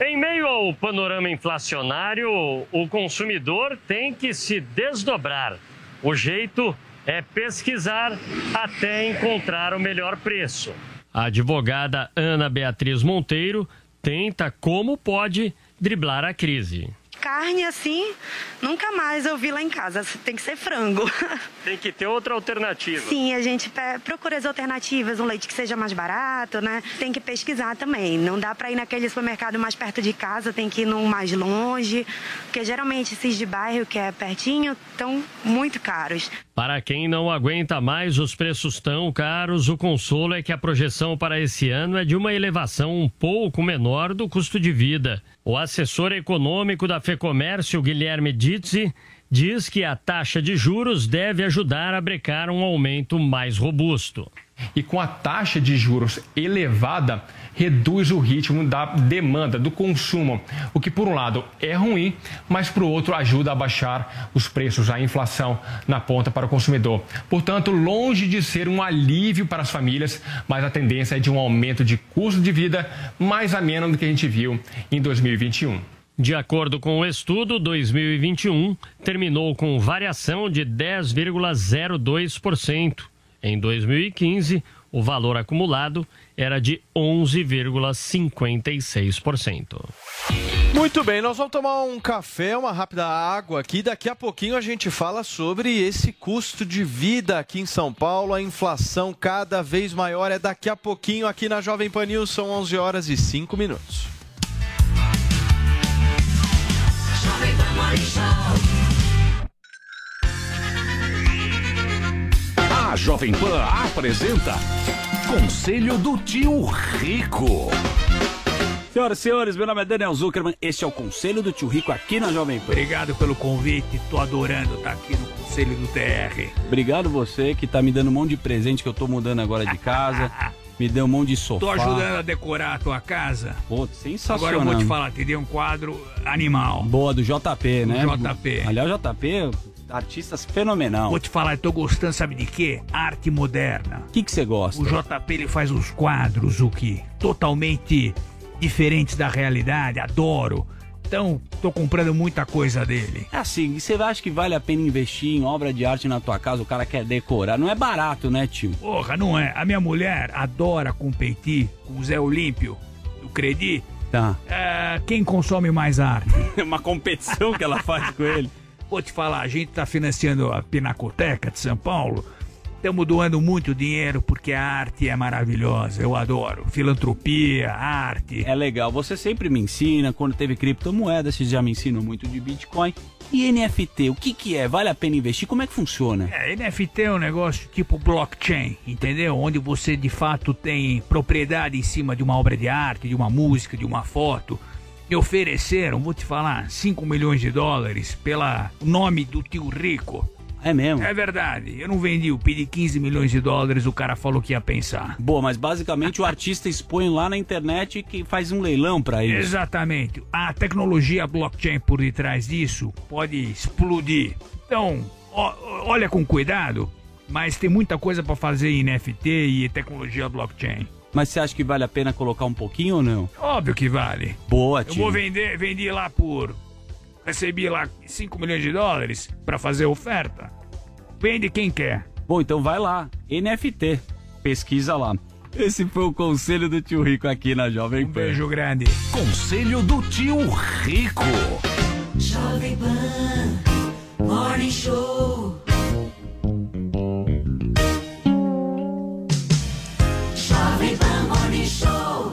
Em meio ao panorama inflacionário, o consumidor tem que se desdobrar. O jeito é pesquisar até encontrar o melhor preço. A advogada Ana Beatriz Monteiro tenta, como pode, driblar a crise.
Carne assim, nunca mais eu vi lá em casa. Tem que ser frango.
Tem que ter outra alternativa.
Sim, a gente procura as alternativas, um leite que seja mais barato, né? Tem que pesquisar também. Não dá para ir naquele supermercado mais perto de casa, tem que ir num mais longe, porque geralmente esses de bairro que é pertinho estão muito caros.
Para quem não aguenta mais os preços tão caros, o consolo é que a projeção para esse ano é de uma elevação um pouco menor do custo de vida. O assessor econômico da FEComércio, Guilherme Dizzi, diz que a taxa de juros deve ajudar a brecar um aumento mais robusto.
E com a taxa de juros elevada, reduz o ritmo da demanda, do consumo, o que por um lado é ruim, mas por outro ajuda a baixar os preços, a inflação na ponta para o consumidor. Portanto, longe de ser um alívio para as famílias, mas a tendência é de um aumento de custo de vida mais ameno do que a gente viu em 2021.
De acordo com o estudo, 2021 terminou com variação de 10,02%. Em 2015, o valor acumulado era de 11,56%.
Muito bem, nós vamos tomar um café, uma rápida água aqui. Daqui a pouquinho a gente fala sobre esse custo de vida aqui em São Paulo. A inflação cada vez maior. É daqui a pouquinho aqui na Jovem Pan News. São 11 horas e 5 minutos.
A Jovem Pan apresenta Conselho do Tio Rico.
Senhoras e senhores, meu nome é Daniel Zuckerman. Este é o Conselho do Tio Rico aqui na Jovem Pan.
Obrigado pelo convite, tô adorando estar aqui no Conselho do TR.
Obrigado você que tá me dando um monte de presente que eu tô mudando agora de casa. me deu um monte de sofá.
Tô ajudando a decorar a tua casa.
Pô, sensacional.
Agora eu vou te falar, te dei um quadro animal.
Boa, do JP, né?
Do JP.
Aliás, o JP, artistas fenomenal.
Vou te falar, eu tô gostando, sabe de quê? Arte moderna.
O que que você gosta?
O JP ele faz uns quadros, o que? Totalmente diferentes da realidade, adoro. Então, tô comprando muita coisa dele.
É assim, você acha que vale a pena investir em obra de arte na tua casa? O cara quer decorar. Não é barato, né, tio?
Porra, não é. A minha mulher adora competir com o Zé Olímpio, do Credi.
Tá.
É, quem consome mais arte?
É uma competição que ela faz com ele.
Vou te falar, a gente tá financiando a Pinacoteca de São Paulo. Estamos doando muito dinheiro porque a arte é maravilhosa. Eu adoro. Filantropia, arte.
É legal. Você sempre me ensina. Quando teve criptomoeda, você já me ensinou muito de Bitcoin. E NFT, o que que é? Vale a pena investir? Como é que funciona?
É, NFT é um negócio tipo blockchain, entendeu? Onde você de fato tem propriedade em cima de uma obra de arte, de uma música, de uma foto. Me ofereceram, vou te falar, 5 milhões de dólares pela nome do tio Rico.
É mesmo?
É verdade. Eu não vendi, eu pedi 15 milhões de dólares, o cara falou que ia pensar.
Boa, mas basicamente o artista expõe lá na internet que faz um leilão pra isso.
Exatamente. A tecnologia blockchain por detrás disso pode explodir. Então, ó- olha com cuidado, mas tem muita coisa para fazer em NFT e tecnologia blockchain.
Mas você acha que vale a pena colocar um pouquinho ou não?
Óbvio que vale.
Boa,
Eu
tio.
vou vender, vendi lá por. Recebi lá 5 milhões de dólares pra fazer oferta. Vende quem quer.
Bom, então vai lá. NFT. Pesquisa lá. Esse foi o conselho do tio Rico aqui na Jovem Pan. Um
beijo grande.
Conselho do tio Rico.
Jovem Pan Morning Show. Jovem Pan Morning Show.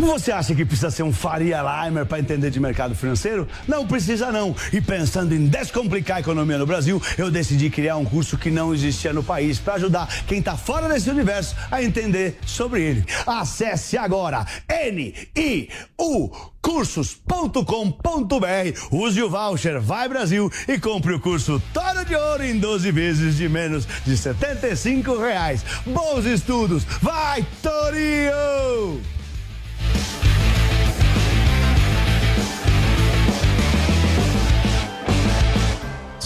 Você acha que precisa ser um Faria Limer para entender de mercado financeiro? Não precisa não. E pensando em descomplicar a economia no Brasil, eu decidi criar um curso que não existia no país para ajudar quem está fora desse universo a entender sobre ele. Acesse agora N-I-U cursos.com.br, use o voucher Vai Brasil e compre o curso Toro de Ouro em 12 vezes de menos de 75 reais. Bons estudos, vai Torinho!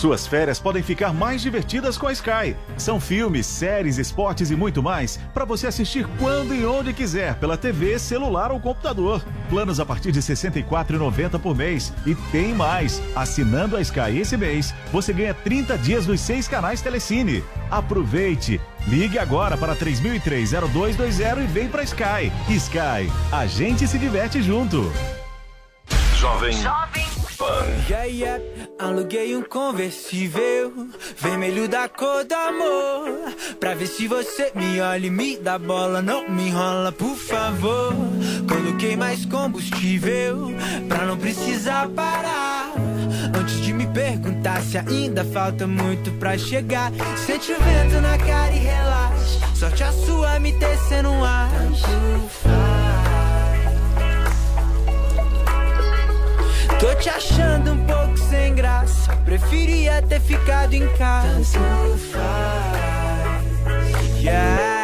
Suas férias podem ficar mais divertidas com a Sky. São filmes, séries, esportes e muito mais para você assistir quando e onde quiser pela TV, celular ou computador. Planos a partir de R$ 64,90 por mês. E tem mais! Assinando a Sky esse mês, você ganha 30 dias nos seis canais Telecine. Aproveite! Ligue agora para 3003-0220 e vem para Sky. Sky, a gente se diverte junto.
Jovem
Yeah, yeah. Aluguei um conversível, vermelho da cor do amor. Pra ver se você me olha e me dá bola, não me enrola, por favor. Coloquei mais combustível, pra não precisar parar. Antes de me perguntar se ainda falta muito pra chegar, sente o vento na cara e relaxa. Sorte a sua me tecendo um ar. Tô te achando um pouco sem graça. Preferia ter ficado em casa. Tanto faz. Yeah.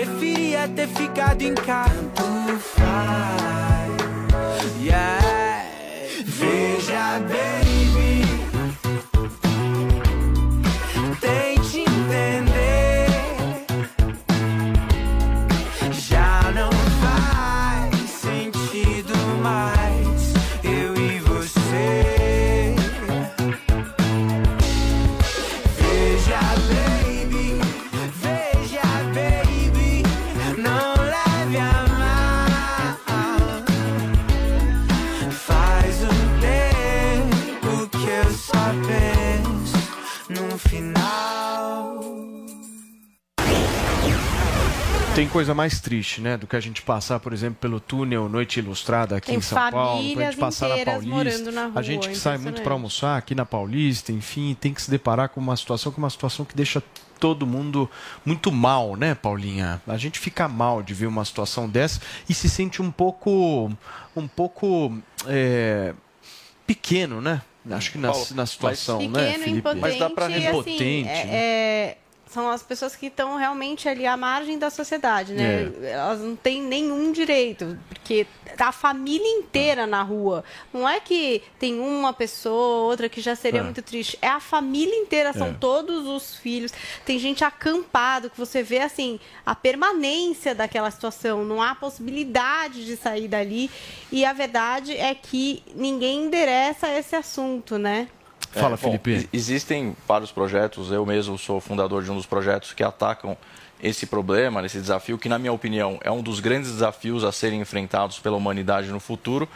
Preferia ter ficado em casa. Tanto faz. Yeah. Veja, baby.
Coisa mais triste, né, do que a gente passar, por exemplo, pelo túnel Noite Ilustrada aqui
Tem
em São Paulo, pra gente passar na Paulista.
na rua,
a gente que sai muito para almoçar aqui na Paulista, enfim, tem que se deparar com uma situação que é uma situação que deixa todo mundo muito mal, né, Paulinha? A gente fica mal de ver uma situação dessa e se sente um pouco, um pouco é, pequeno, né? Acho que na,
Paulo,
na situação,
Pequeno,
né, Felipe?
impotente,
Mas dá para
e, assim,
impotente.
é-
né?
é, são as pessoas que estão realmente ali à margem da sociedade, né?
É.
Elas não têm nenhum direito, porque tá a família inteira na rua. Não é que tem uma pessoa, outra que já seria
É.
muito triste. É a família inteira, são
É.
todos os filhos. Tem gente acampado, que você vê, assim, a permanência daquela situação. Não há possibilidade de sair dali. E a verdade é que ninguém endereça esse assunto, né?
Fala,
É, bom,
Felipe.
ex- existem vários projetos, eu mesmo sou fundador de um dos projetos que atacam esse problema, esse desafio, que, na minha opinião, é um dos grandes desafios a serem enfrentados pela humanidade no futuro,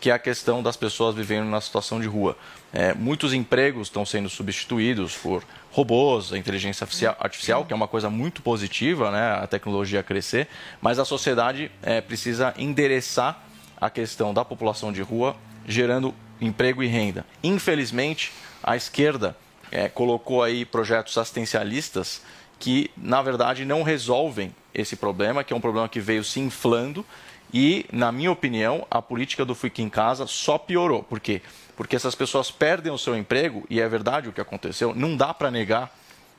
que é a questão das pessoas vivendo na situação de rua. É, muitos empregos estão sendo substituídos por robôs, inteligência artificial- artificial, que é uma coisa muito positiva, né, a tecnologia crescer, mas a sociedade é, precisa endereçar a questão da população de rua, gerando emprego e renda. Infelizmente, a esquerda eh, colocou aí projetos assistencialistas que, na verdade, não resolvem esse problema, que é um problema que veio se inflando e, na minha opinião, a política do Fique em Casa só piorou. Por quê? Porque essas pessoas perdem o seu emprego, e é verdade o que aconteceu, não dá para negar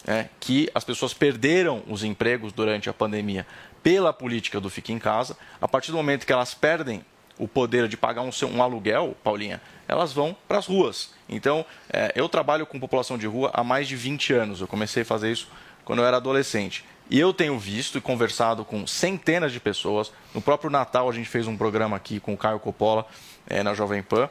é, que as pessoas perderam os empregos durante a pandemia pela política do Fique em Casa. A partir do momento que elas perdem o poder de pagar um, um aluguel, Paulinha, elas vão para as ruas. Então, é, eu trabalho com população de rua há mais de 20 anos. Eu comecei a fazer isso quando eu era adolescente. E eu tenho visto e conversado com centenas de pessoas. No próprio Natal, a gente fez um programa aqui com o Caio Coppola, é, na Jovem Pan.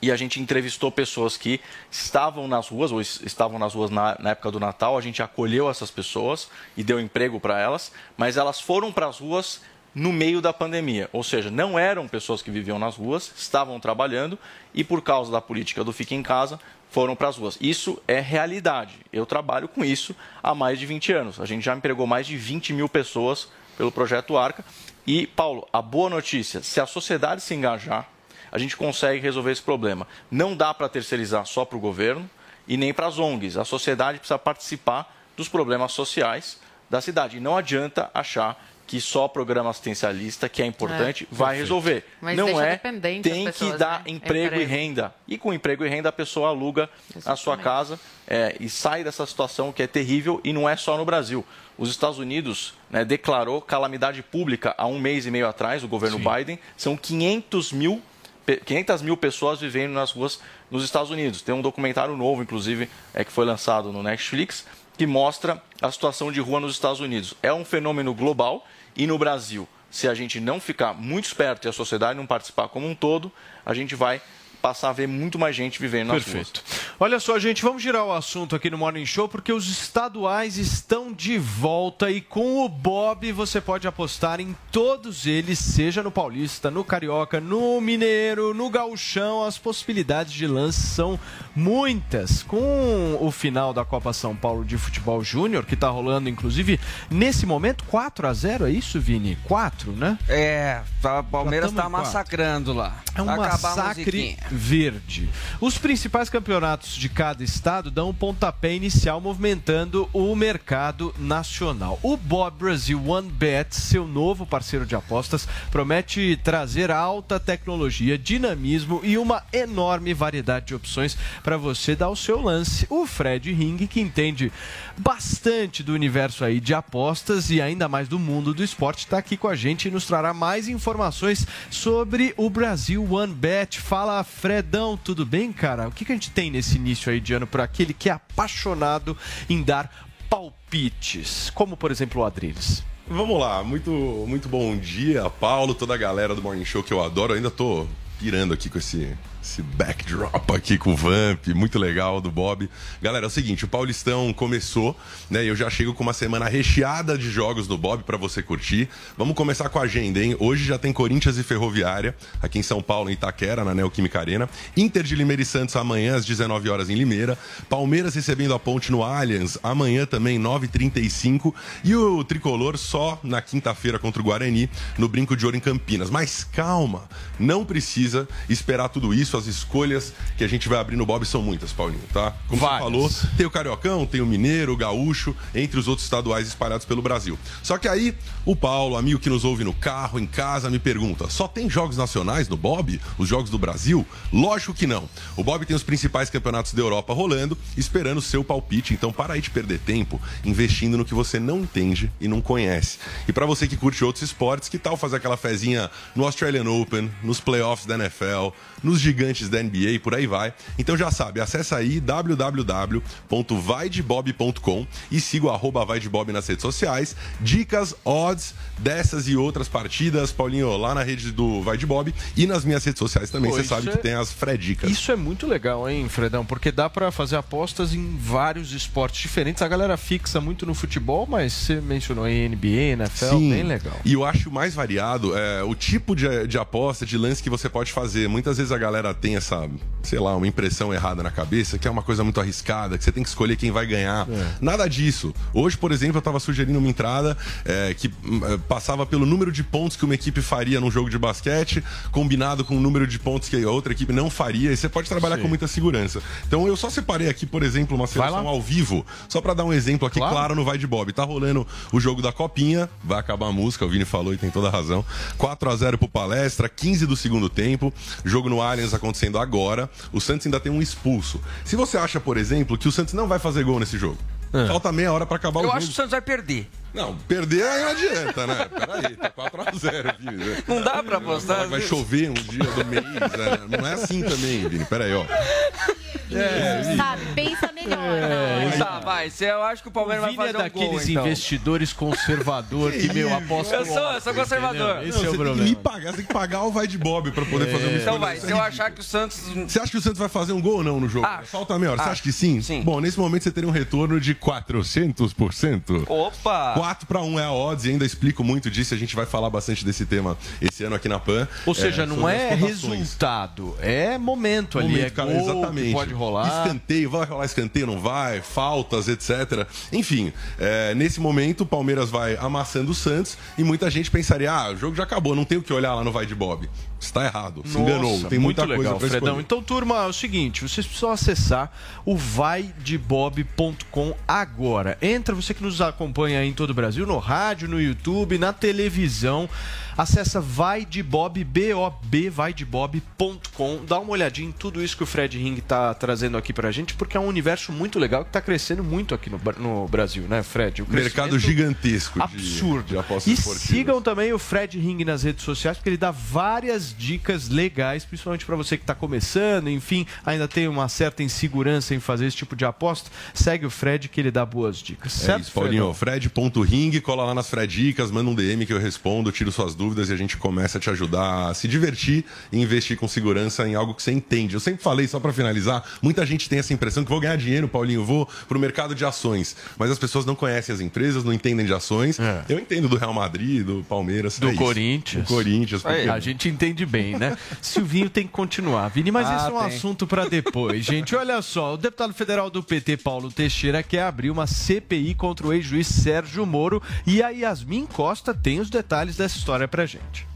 E a gente entrevistou pessoas que estavam nas ruas, ou es- estavam nas ruas na, na época do Natal. A gente acolheu essas pessoas e deu emprego para elas, mas elas foram para as ruas no meio da pandemia. Ou seja, não eram pessoas que viviam nas ruas, estavam trabalhando e, por causa da política do Fique em Casa, foram para as ruas. Isso é realidade. Eu trabalho com isso há mais de 20 anos. A gente já empregou mais de 20 mil pessoas pelo projeto Arca. E, Paulo, a boa notícia: se a sociedade se engajar, a gente consegue resolver esse problema. Não dá para terceirizar só para o governo e nem para as ONGs. A sociedade precisa participar dos problemas sociais da cidade. E não adianta achar que só programa assistencialista, que é importante,
É.
vai resolver.
Mas
não
deixa
é,
dependente
tem
as pessoas,
que dar
né?
emprego e
Emprego.
renda. E com emprego e renda a pessoa aluga a sua casa é, e sai dessa situação que é terrível e não é só no Brasil. Os Estados Unidos né, declarou calamidade pública há um mês e meio atrás, o governo Biden. São 500 mil, pe- 500 mil pessoas vivendo nas ruas nos Estados Unidos. Tem um documentário novo, inclusive, é, que foi lançado no Netflix, que mostra a situação de rua nos Estados Unidos. É um fenômeno global e no Brasil, se a gente não ficar muito esperto e a sociedade não participar como um todo, a gente vai passar a ver muito mais gente vivendo nas
Perfeito.
ruas.
Olha só, gente, vamos girar o assunto aqui no Morning Show porque os estaduais estão de volta e com o Bob você pode apostar em todos eles, seja no Paulista, no Carioca, no Mineiro, no Gauchão. As possibilidades de lance são muitas. Com o final da Copa São Paulo de Futebol Júnior, que está rolando inclusive nesse momento 4 a 0 é isso, Vini? 4, né?
É, tá, o Palmeiras tá
quatro.
massacrando lá.
É um massacre
musiquinha.
Verde. Os principais campeonatos de cada estado dão um pontapé inicial movimentando o mercado nacional. O Bob Brasil One Bet, seu novo parceiro de apostas, promete trazer alta tecnologia, dinamismo e uma enorme variedade de opções para você dar o seu lance. O Fred Ring, que entende bastante do universo aí de apostas e ainda mais do mundo do esporte, está aqui com a gente e nos trará mais informações sobre o Brasil One Bet. Fala, Fredão, tudo bem, cara? O que, que a gente tem nesse início aí de ano para aquele que é apaixonado em dar palpites, como por exemplo o Adriles?
Vamos lá, muito, muito bom dia, Paulo, toda a galera do Morning Show que eu adoro. Eu ainda tô pirando aqui com esse, esse backdrop aqui com o Vamp, muito legal do Bob. Galera, é o seguinte, o Paulistão começou, né? Eu já chego com uma semana recheada de jogos do Bob para você curtir. Vamos começar com a agenda, hein? Hoje já tem Corinthians e Ferroviária, aqui em São Paulo, em Itaquera, na Neoquímica Arena. Inter de Limeira e Santos amanhã às 19 horas em Limeira. Palmeiras recebendo a Ponte no Allianz, amanhã também 9h35. E o Tricolor só na quinta-feira contra o Guarani, no Brinco de Ouro em Campinas. Mas calma, não precisa esperar tudo isso. As escolhas que a gente vai abrir no Bob são muitas, Paulinho, tá? Como você falou, tem o Cariocão, tem o Mineiro, o Gaúcho, entre os outros estaduais espalhados pelo Brasil. Só que aí, o Paulo, amigo que nos ouve no carro, em casa, me pergunta: só tem jogos nacionais no Bob? Os jogos do Brasil? Lógico que não. O Bob tem os principais campeonatos da Europa rolando, esperando o seu palpite. Então, para aí de perder tempo investindo no que você não entende e não conhece. E para você que curte outros esportes, que tal fazer aquela fezinha no Australian Open, nos playoffs da NFL, nos gigantes da NBA e por aí vai? Então já sabe, acessa aí www.vaidebob.com e siga o arroba vaidebob nas redes sociais. Dicas, odds dessas e outras partidas, Paulinho, lá na rede do Vai de Bob e nas minhas redes sociais também,
Pô,
você sabe
é-
que tem as Fredicas.
Isso é muito legal, hein, Fredão? Porque dá pra fazer apostas em vários esportes diferentes. A galera fixa muito no futebol, mas você mencionou aí NBA, NFL, bem legal.
E eu acho mais variado é, o tipo de, de aposta, de lance que você pode fazer. Muitas vezes a galera tem essa, sei lá, uma impressão errada na cabeça, que é uma coisa muito arriscada, que você tem que escolher quem vai ganhar.
É.
Nada disso. Hoje, por exemplo, eu estava sugerindo uma entrada é, que hum, é, passava pelo número de pontos que uma equipe faria num jogo de basquete, combinado com o número de pontos que a outra equipe não faria, e você pode trabalhar
Sim.
com muita segurança. Então eu só separei aqui, por exemplo, uma seleção ao vivo, só para dar um exemplo aqui,
Claro.
claro, no Vai de Bob. Tá rolando o jogo da Copinha, vai acabar a música, o Vini falou e tem toda a razão. 4 a 0 pro Palestra, 15 do segundo tempo, jogo no Allianz acontecendo agora. O Santos ainda tem um expulso. Se você acha, por exemplo, que o Santos não vai fazer gol nesse jogo, falta meia hora para acabar
Eu
o
acho que
jogo.
o Santos vai perder.
Não, perder aí não adianta, né? Peraí, tá 4x0 aqui. né?
Não dá pra apostar.
Vai, chover um dia do mês, né? Não é assim também, Vini. Peraí, ó. É,
Sabe, pensa melhor.
Tá, vai. Eu acho que o Palmeiras vai
Vini é
fazer um
daqueles
gol, então.
investidores conservador que, meu, aposta
Eu sou, eu sou conservador.
Esse
Não,
é o
você
problema.
tem que me pagar, você tem que pagar o vai de Bob pra poder fazer uma
Então vai, se eu achar que o Santos.
Você acha que o Santos vai fazer um gol ou não no jogo?
Acho.
Falta meia hora. Você acha que sim?
Sim.
Bom, nesse momento você teria um retorno de 400%.
Opa!
4 para 1 é a odds e ainda explico muito disso. A gente vai falar bastante desse tema esse ano aqui na PAN.
Ou seja, não é resultado, é momento ali,
Momento,
é
cara,
gol
exatamente.
pode rolar.
Escanteio, vai rolar escanteio, não vai, faltas, etc. Enfim, é, nesse momento o Palmeiras vai amassando o Santos e muita gente pensaria: ah, o jogo já acabou, não tem o que olhar lá no Vai de Bob. Está errado, se enganou,
Nossa,
tem muita
legal,
coisa
Fredão.
escolher.
Então, turma, é o seguinte, vocês precisam acessar o vaidebob.com agora. Entra, você que nos acompanha aí em todo o Brasil, no rádio, no YouTube, na televisão. Acessa vaidebob, B-O-B, vaidebob.com. Dá uma olhadinha em tudo isso que o Fred Ring tá trazendo aqui pra gente, porque é um universo muito legal que tá crescendo muito aqui no, no Brasil, né, Fred? O
Mercado gigantesco de-
absurdo.
de apostas
e
esportivas.
sigam também o Fred Ring nas redes sociais, porque ele dá várias dicas legais, principalmente para você que está começando, enfim, ainda tem uma certa insegurança em fazer esse tipo de aposta. Segue o Fred que ele dá boas dicas.
É
certo,
isso, Paulinho. Fred.ring, cola lá nas Fredicas, manda um DM que eu respondo, tiro suas dúvidas e a gente começa a te ajudar a se divertir e investir com segurança em algo que você entende. Eu sempre falei, só para finalizar, muita gente tem essa impressão que vou ganhar dinheiro, Paulinho, vou pro mercado de ações. Mas as pessoas não conhecem as empresas, não entendem de ações. Eu entendo do Real Madrid, do Palmeiras,
Do
é.
Corinthians.
Do Corinthians. por quê?
A gente entende bem, né? Silvinho tem que continuar. Vini, mas
Ah,
esse é um
tem.
assunto para depois, gente. Olha só, o deputado federal do PT, Paulo Teixeira, quer abrir uma CPI contra o ex-juiz Sérgio Moro e a Yasmin Costa tem os detalhes dessa história gente.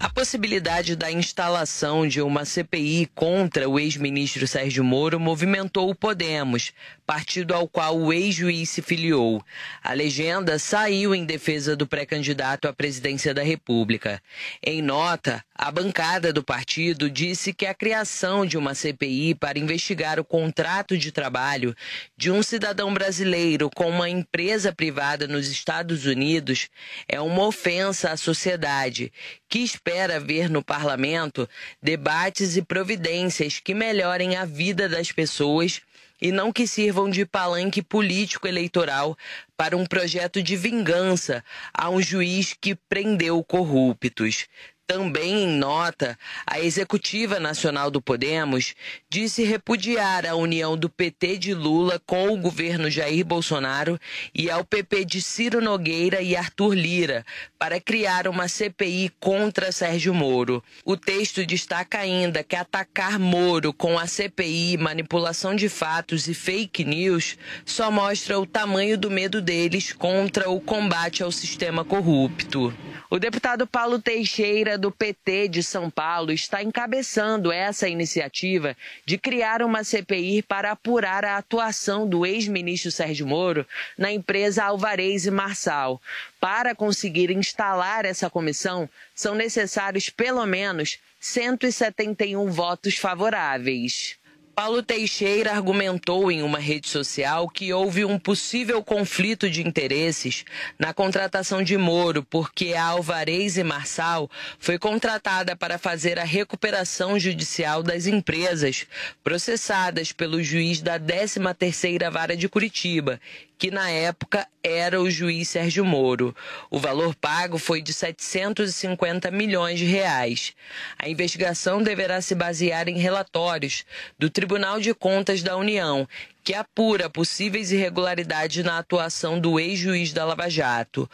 A possibilidade da instalação de uma CPI contra o ex-ministro Sérgio Moro movimentou o Podemos, partido ao qual o ex-juiz se filiou. A legenda saiu em defesa do pré-candidato à presidência da República. Em nota, a bancada do partido disse que a criação de uma CPI para investigar o contrato de trabalho de um cidadão brasileiro com uma empresa privada nos Estados Unidos é uma ofensa à sociedade, que espera ver no parlamento debates e providências que melhorem a vida das pessoas e não que sirvam de palanque político eleitoral para um projeto de vingança a um juiz que prendeu corruptos. Também em nota, a executiva nacional do Podemos disse repudiar a união do PT de Lula com o governo Jair Bolsonaro e ao PP de Ciro Nogueira e Arthur Lira para criar uma CPI contra Sérgio Moro. O texto destaca ainda que atacar Moro com a CPI, manipulação de fatos e fake news só mostra o tamanho do medo deles contra o combate ao sistema corrupto. O deputado Paulo Teixeira, do PT de São Paulo, está encabeçando essa iniciativa de criar uma CPI para apurar a atuação do ex-ministro Sérgio Moro na empresa Alvarez e Marçal. Para conseguir instalar essa comissão, são necessários pelo menos 171 votos favoráveis. Paulo Teixeira argumentou em uma rede social que houve um possível conflito de interesses na contratação de Moro, porque a Alvarez e Marçal foi contratada para fazer a recuperação judicial das empresas processadas pelo juiz da 13ª Vara de Curitiba, que na época era o juiz Sérgio Moro. O valor pago foi de 750 milhões de reais. A investigação deverá se basear em relatórios do Tribunal de Contas da União, que apura possíveis irregularidades na atuação do ex-juiz da Lava Jato.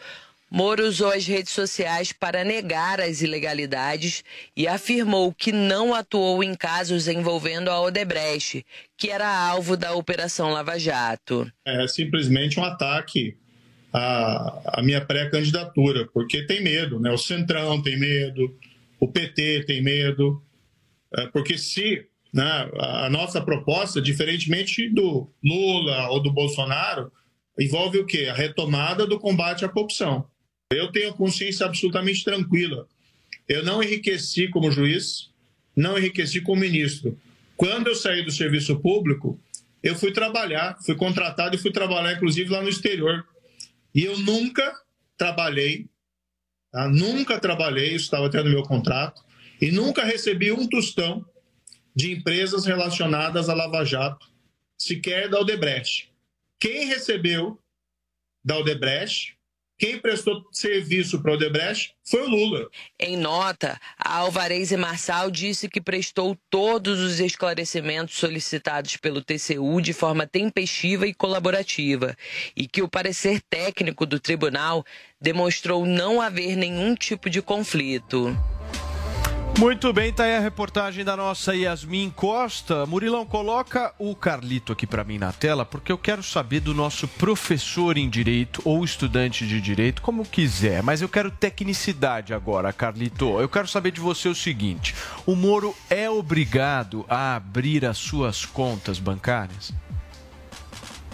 Moro usou as redes sociais para negar as ilegalidades e afirmou que não atuou em casos envolvendo a Odebrecht, que era alvo da Operação Lava Jato.
É simplesmente um ataque à, à minha pré-candidatura, porque tem medo, né? O Centrão tem medo, o PT tem medo, é, porque se né, a nossa proposta, diferentemente do Lula ou do Bolsonaro, envolve o quê? A retomada do combate à corrupção. Eu tenho consciência absolutamente tranquila. Eu não enriqueci como juiz, não enriqueci como ministro. Quando eu saí do serviço público, eu fui trabalhar, fui contratado e fui trabalhar, inclusive, lá no exterior. E eu nunca trabalhei, tá? nunca trabalhei, isso estava até no meu contrato, e nunca recebi um tostão de empresas relacionadas à Lava Jato, sequer da Odebrecht. Quem recebeu da Odebrecht quem prestou serviço para o Odebrecht foi o Lula.
Em nota, a Alvarez e Marçal disse que prestou todos os esclarecimentos solicitados pelo TCU de forma tempestiva e colaborativa e que o parecer técnico do tribunal demonstrou não haver nenhum tipo de conflito.
Muito bem, tá aí a reportagem da nossa Yasmin Costa. Murilão, coloca o Carlito aqui para mim na tela, porque eu quero saber do nosso professor em direito ou estudante de direito, como quiser, mas eu quero tecnicidade agora, Carlito. Eu quero saber de você o seguinte: o Moro é obrigado a abrir as suas contas bancárias?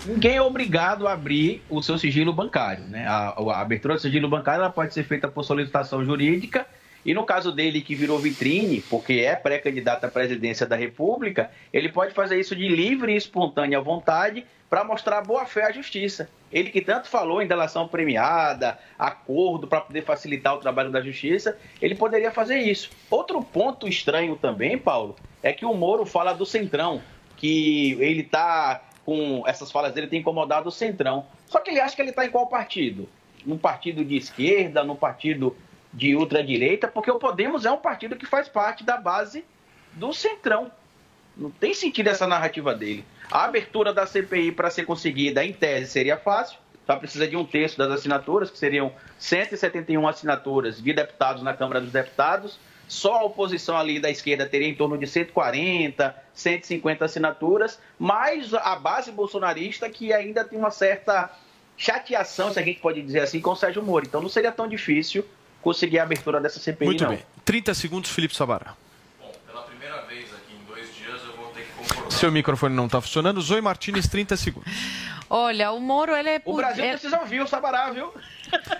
Ninguém é obrigado a abrir o seu sigilo bancário. Né? A, a abertura do sigilo bancário ela pode ser feita por solicitação jurídica e no caso dele, que virou vitrine, porque é pré-candidato à presidência da República, ele pode fazer isso de livre e espontânea vontade para mostrar boa-fé à justiça. Ele que tanto falou em delação premiada, acordo para poder facilitar o trabalho da justiça, ele poderia fazer isso. Outro ponto estranho também, Paulo, é que o Moro fala do Centrão, que ele está com essas falas dele tem incomodado o Centrão. Só que ele acha que ele está em qual partido? No partido de esquerda, no partido de ultradireita, porque o Podemos é um partido que faz parte da base do Centrão. Não tem sentido essa narrativa dele. A abertura da CPI para ser conseguida, em tese, seria fácil. Só precisa de um terço das assinaturas, que seriam 171 assinaturas de deputados na Câmara dos Deputados. Só a oposição ali da esquerda teria em torno de 140, 150 assinaturas, mais a base bolsonarista que ainda tem uma certa chateação, se a gente pode dizer assim, com o Sérgio Moro. Então não seria tão difícil conseguir a abertura dessa CPI,
Muito
não.
bem. 30 segundos, Felipe Sabará.
Pela primeira vez aqui em dois dias eu vou ter que concordar.
Seu microfone não está funcionando. Zoe Martinez, 30 segundos.
Olha, o Moro, ele é...
O Brasil precisa ouvir o Sabará, viu?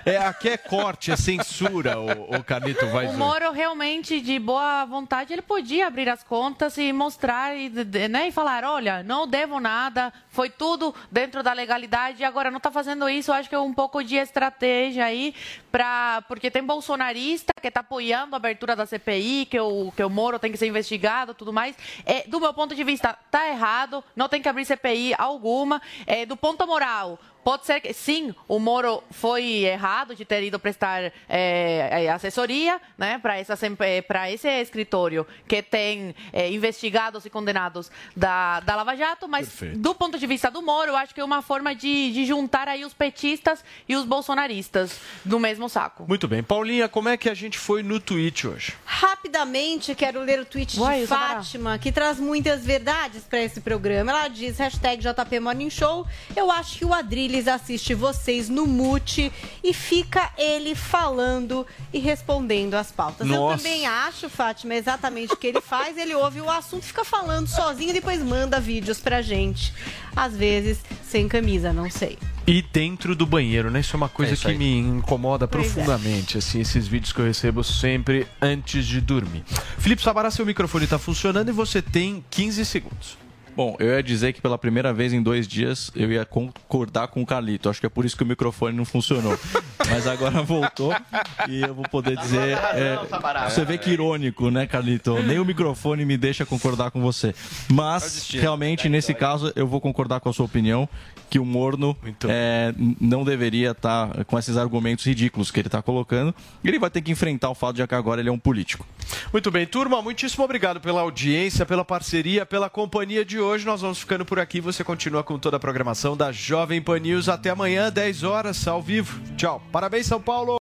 É, aqui é corte, é censura, o, o Carlito vai
O. Moro realmente de boa vontade, ele podia abrir as contas e mostrar e, né, e falar, olha, não devo nada, foi tudo dentro da legalidade e agora não está fazendo isso, eu acho que é um pouco de estratégia aí para porque tem bolsonarista que está apoiando a abertura da CPI, que o que o Moro tem que ser investigado, tudo mais. É, do meu ponto de vista, tá errado, não tem que abrir CPI alguma. É, do ponto moral, Pode ser que, sim, o Moro foi errado de ter ido prestar é, assessoria né, para esse escritório que tem é, investigados e condenados da, da Lava Jato, mas Perfeito. do ponto de vista do Moro, eu acho que é uma forma de, de juntar aí os petistas e os bolsonaristas no mesmo saco.
Muito bem. Paulinha, como é que a gente foi no tweet hoje?
Rapidamente, quero ler o tweet Uai, de Fátima, que traz muitas verdades para esse programa. Ela diz, hashtag JP Morning Show, eu acho que o Adriles assiste vocês no mute e fica ele falando e respondendo as pautas. Nossa. Eu também acho, Fátima, exatamente o que ele faz. Ele ouve o assunto, fica falando sozinho e depois manda vídeos pra gente. Às vezes sem camisa, não sei.
E dentro do banheiro, né? Isso é uma coisa é que me incomoda pois é. profundamente, é. assim, esses vídeos que eu recebo sempre antes de dormir. Felipe Sabará, seu microfone está funcionando e você tem 15 segundos.
Bom, eu ia dizer que pela primeira vez em dois dias eu ia concordar com o Carlito. Acho que é por isso que o microfone não funcionou. Mas agora voltou e eu vou poder dizer. É, você vê que irônico, né, Carlito? Nem o microfone me deixa concordar com você. Mas, realmente, nesse caso, eu vou concordar com a sua opinião que o Morno é, não deveria estar tá com esses argumentos ridículos que ele está colocando. Ele vai ter que enfrentar o fato de que agora ele é um político.
Muito bem, turma, muitíssimo obrigado pela audiência, pela parceria, pela companhia de hoje. Nós vamos ficando por aqui. Você continua com toda a programação da Jovem Pan News. Até amanhã, 10 horas, ao vivo. Tchau. Parabéns, São Paulo.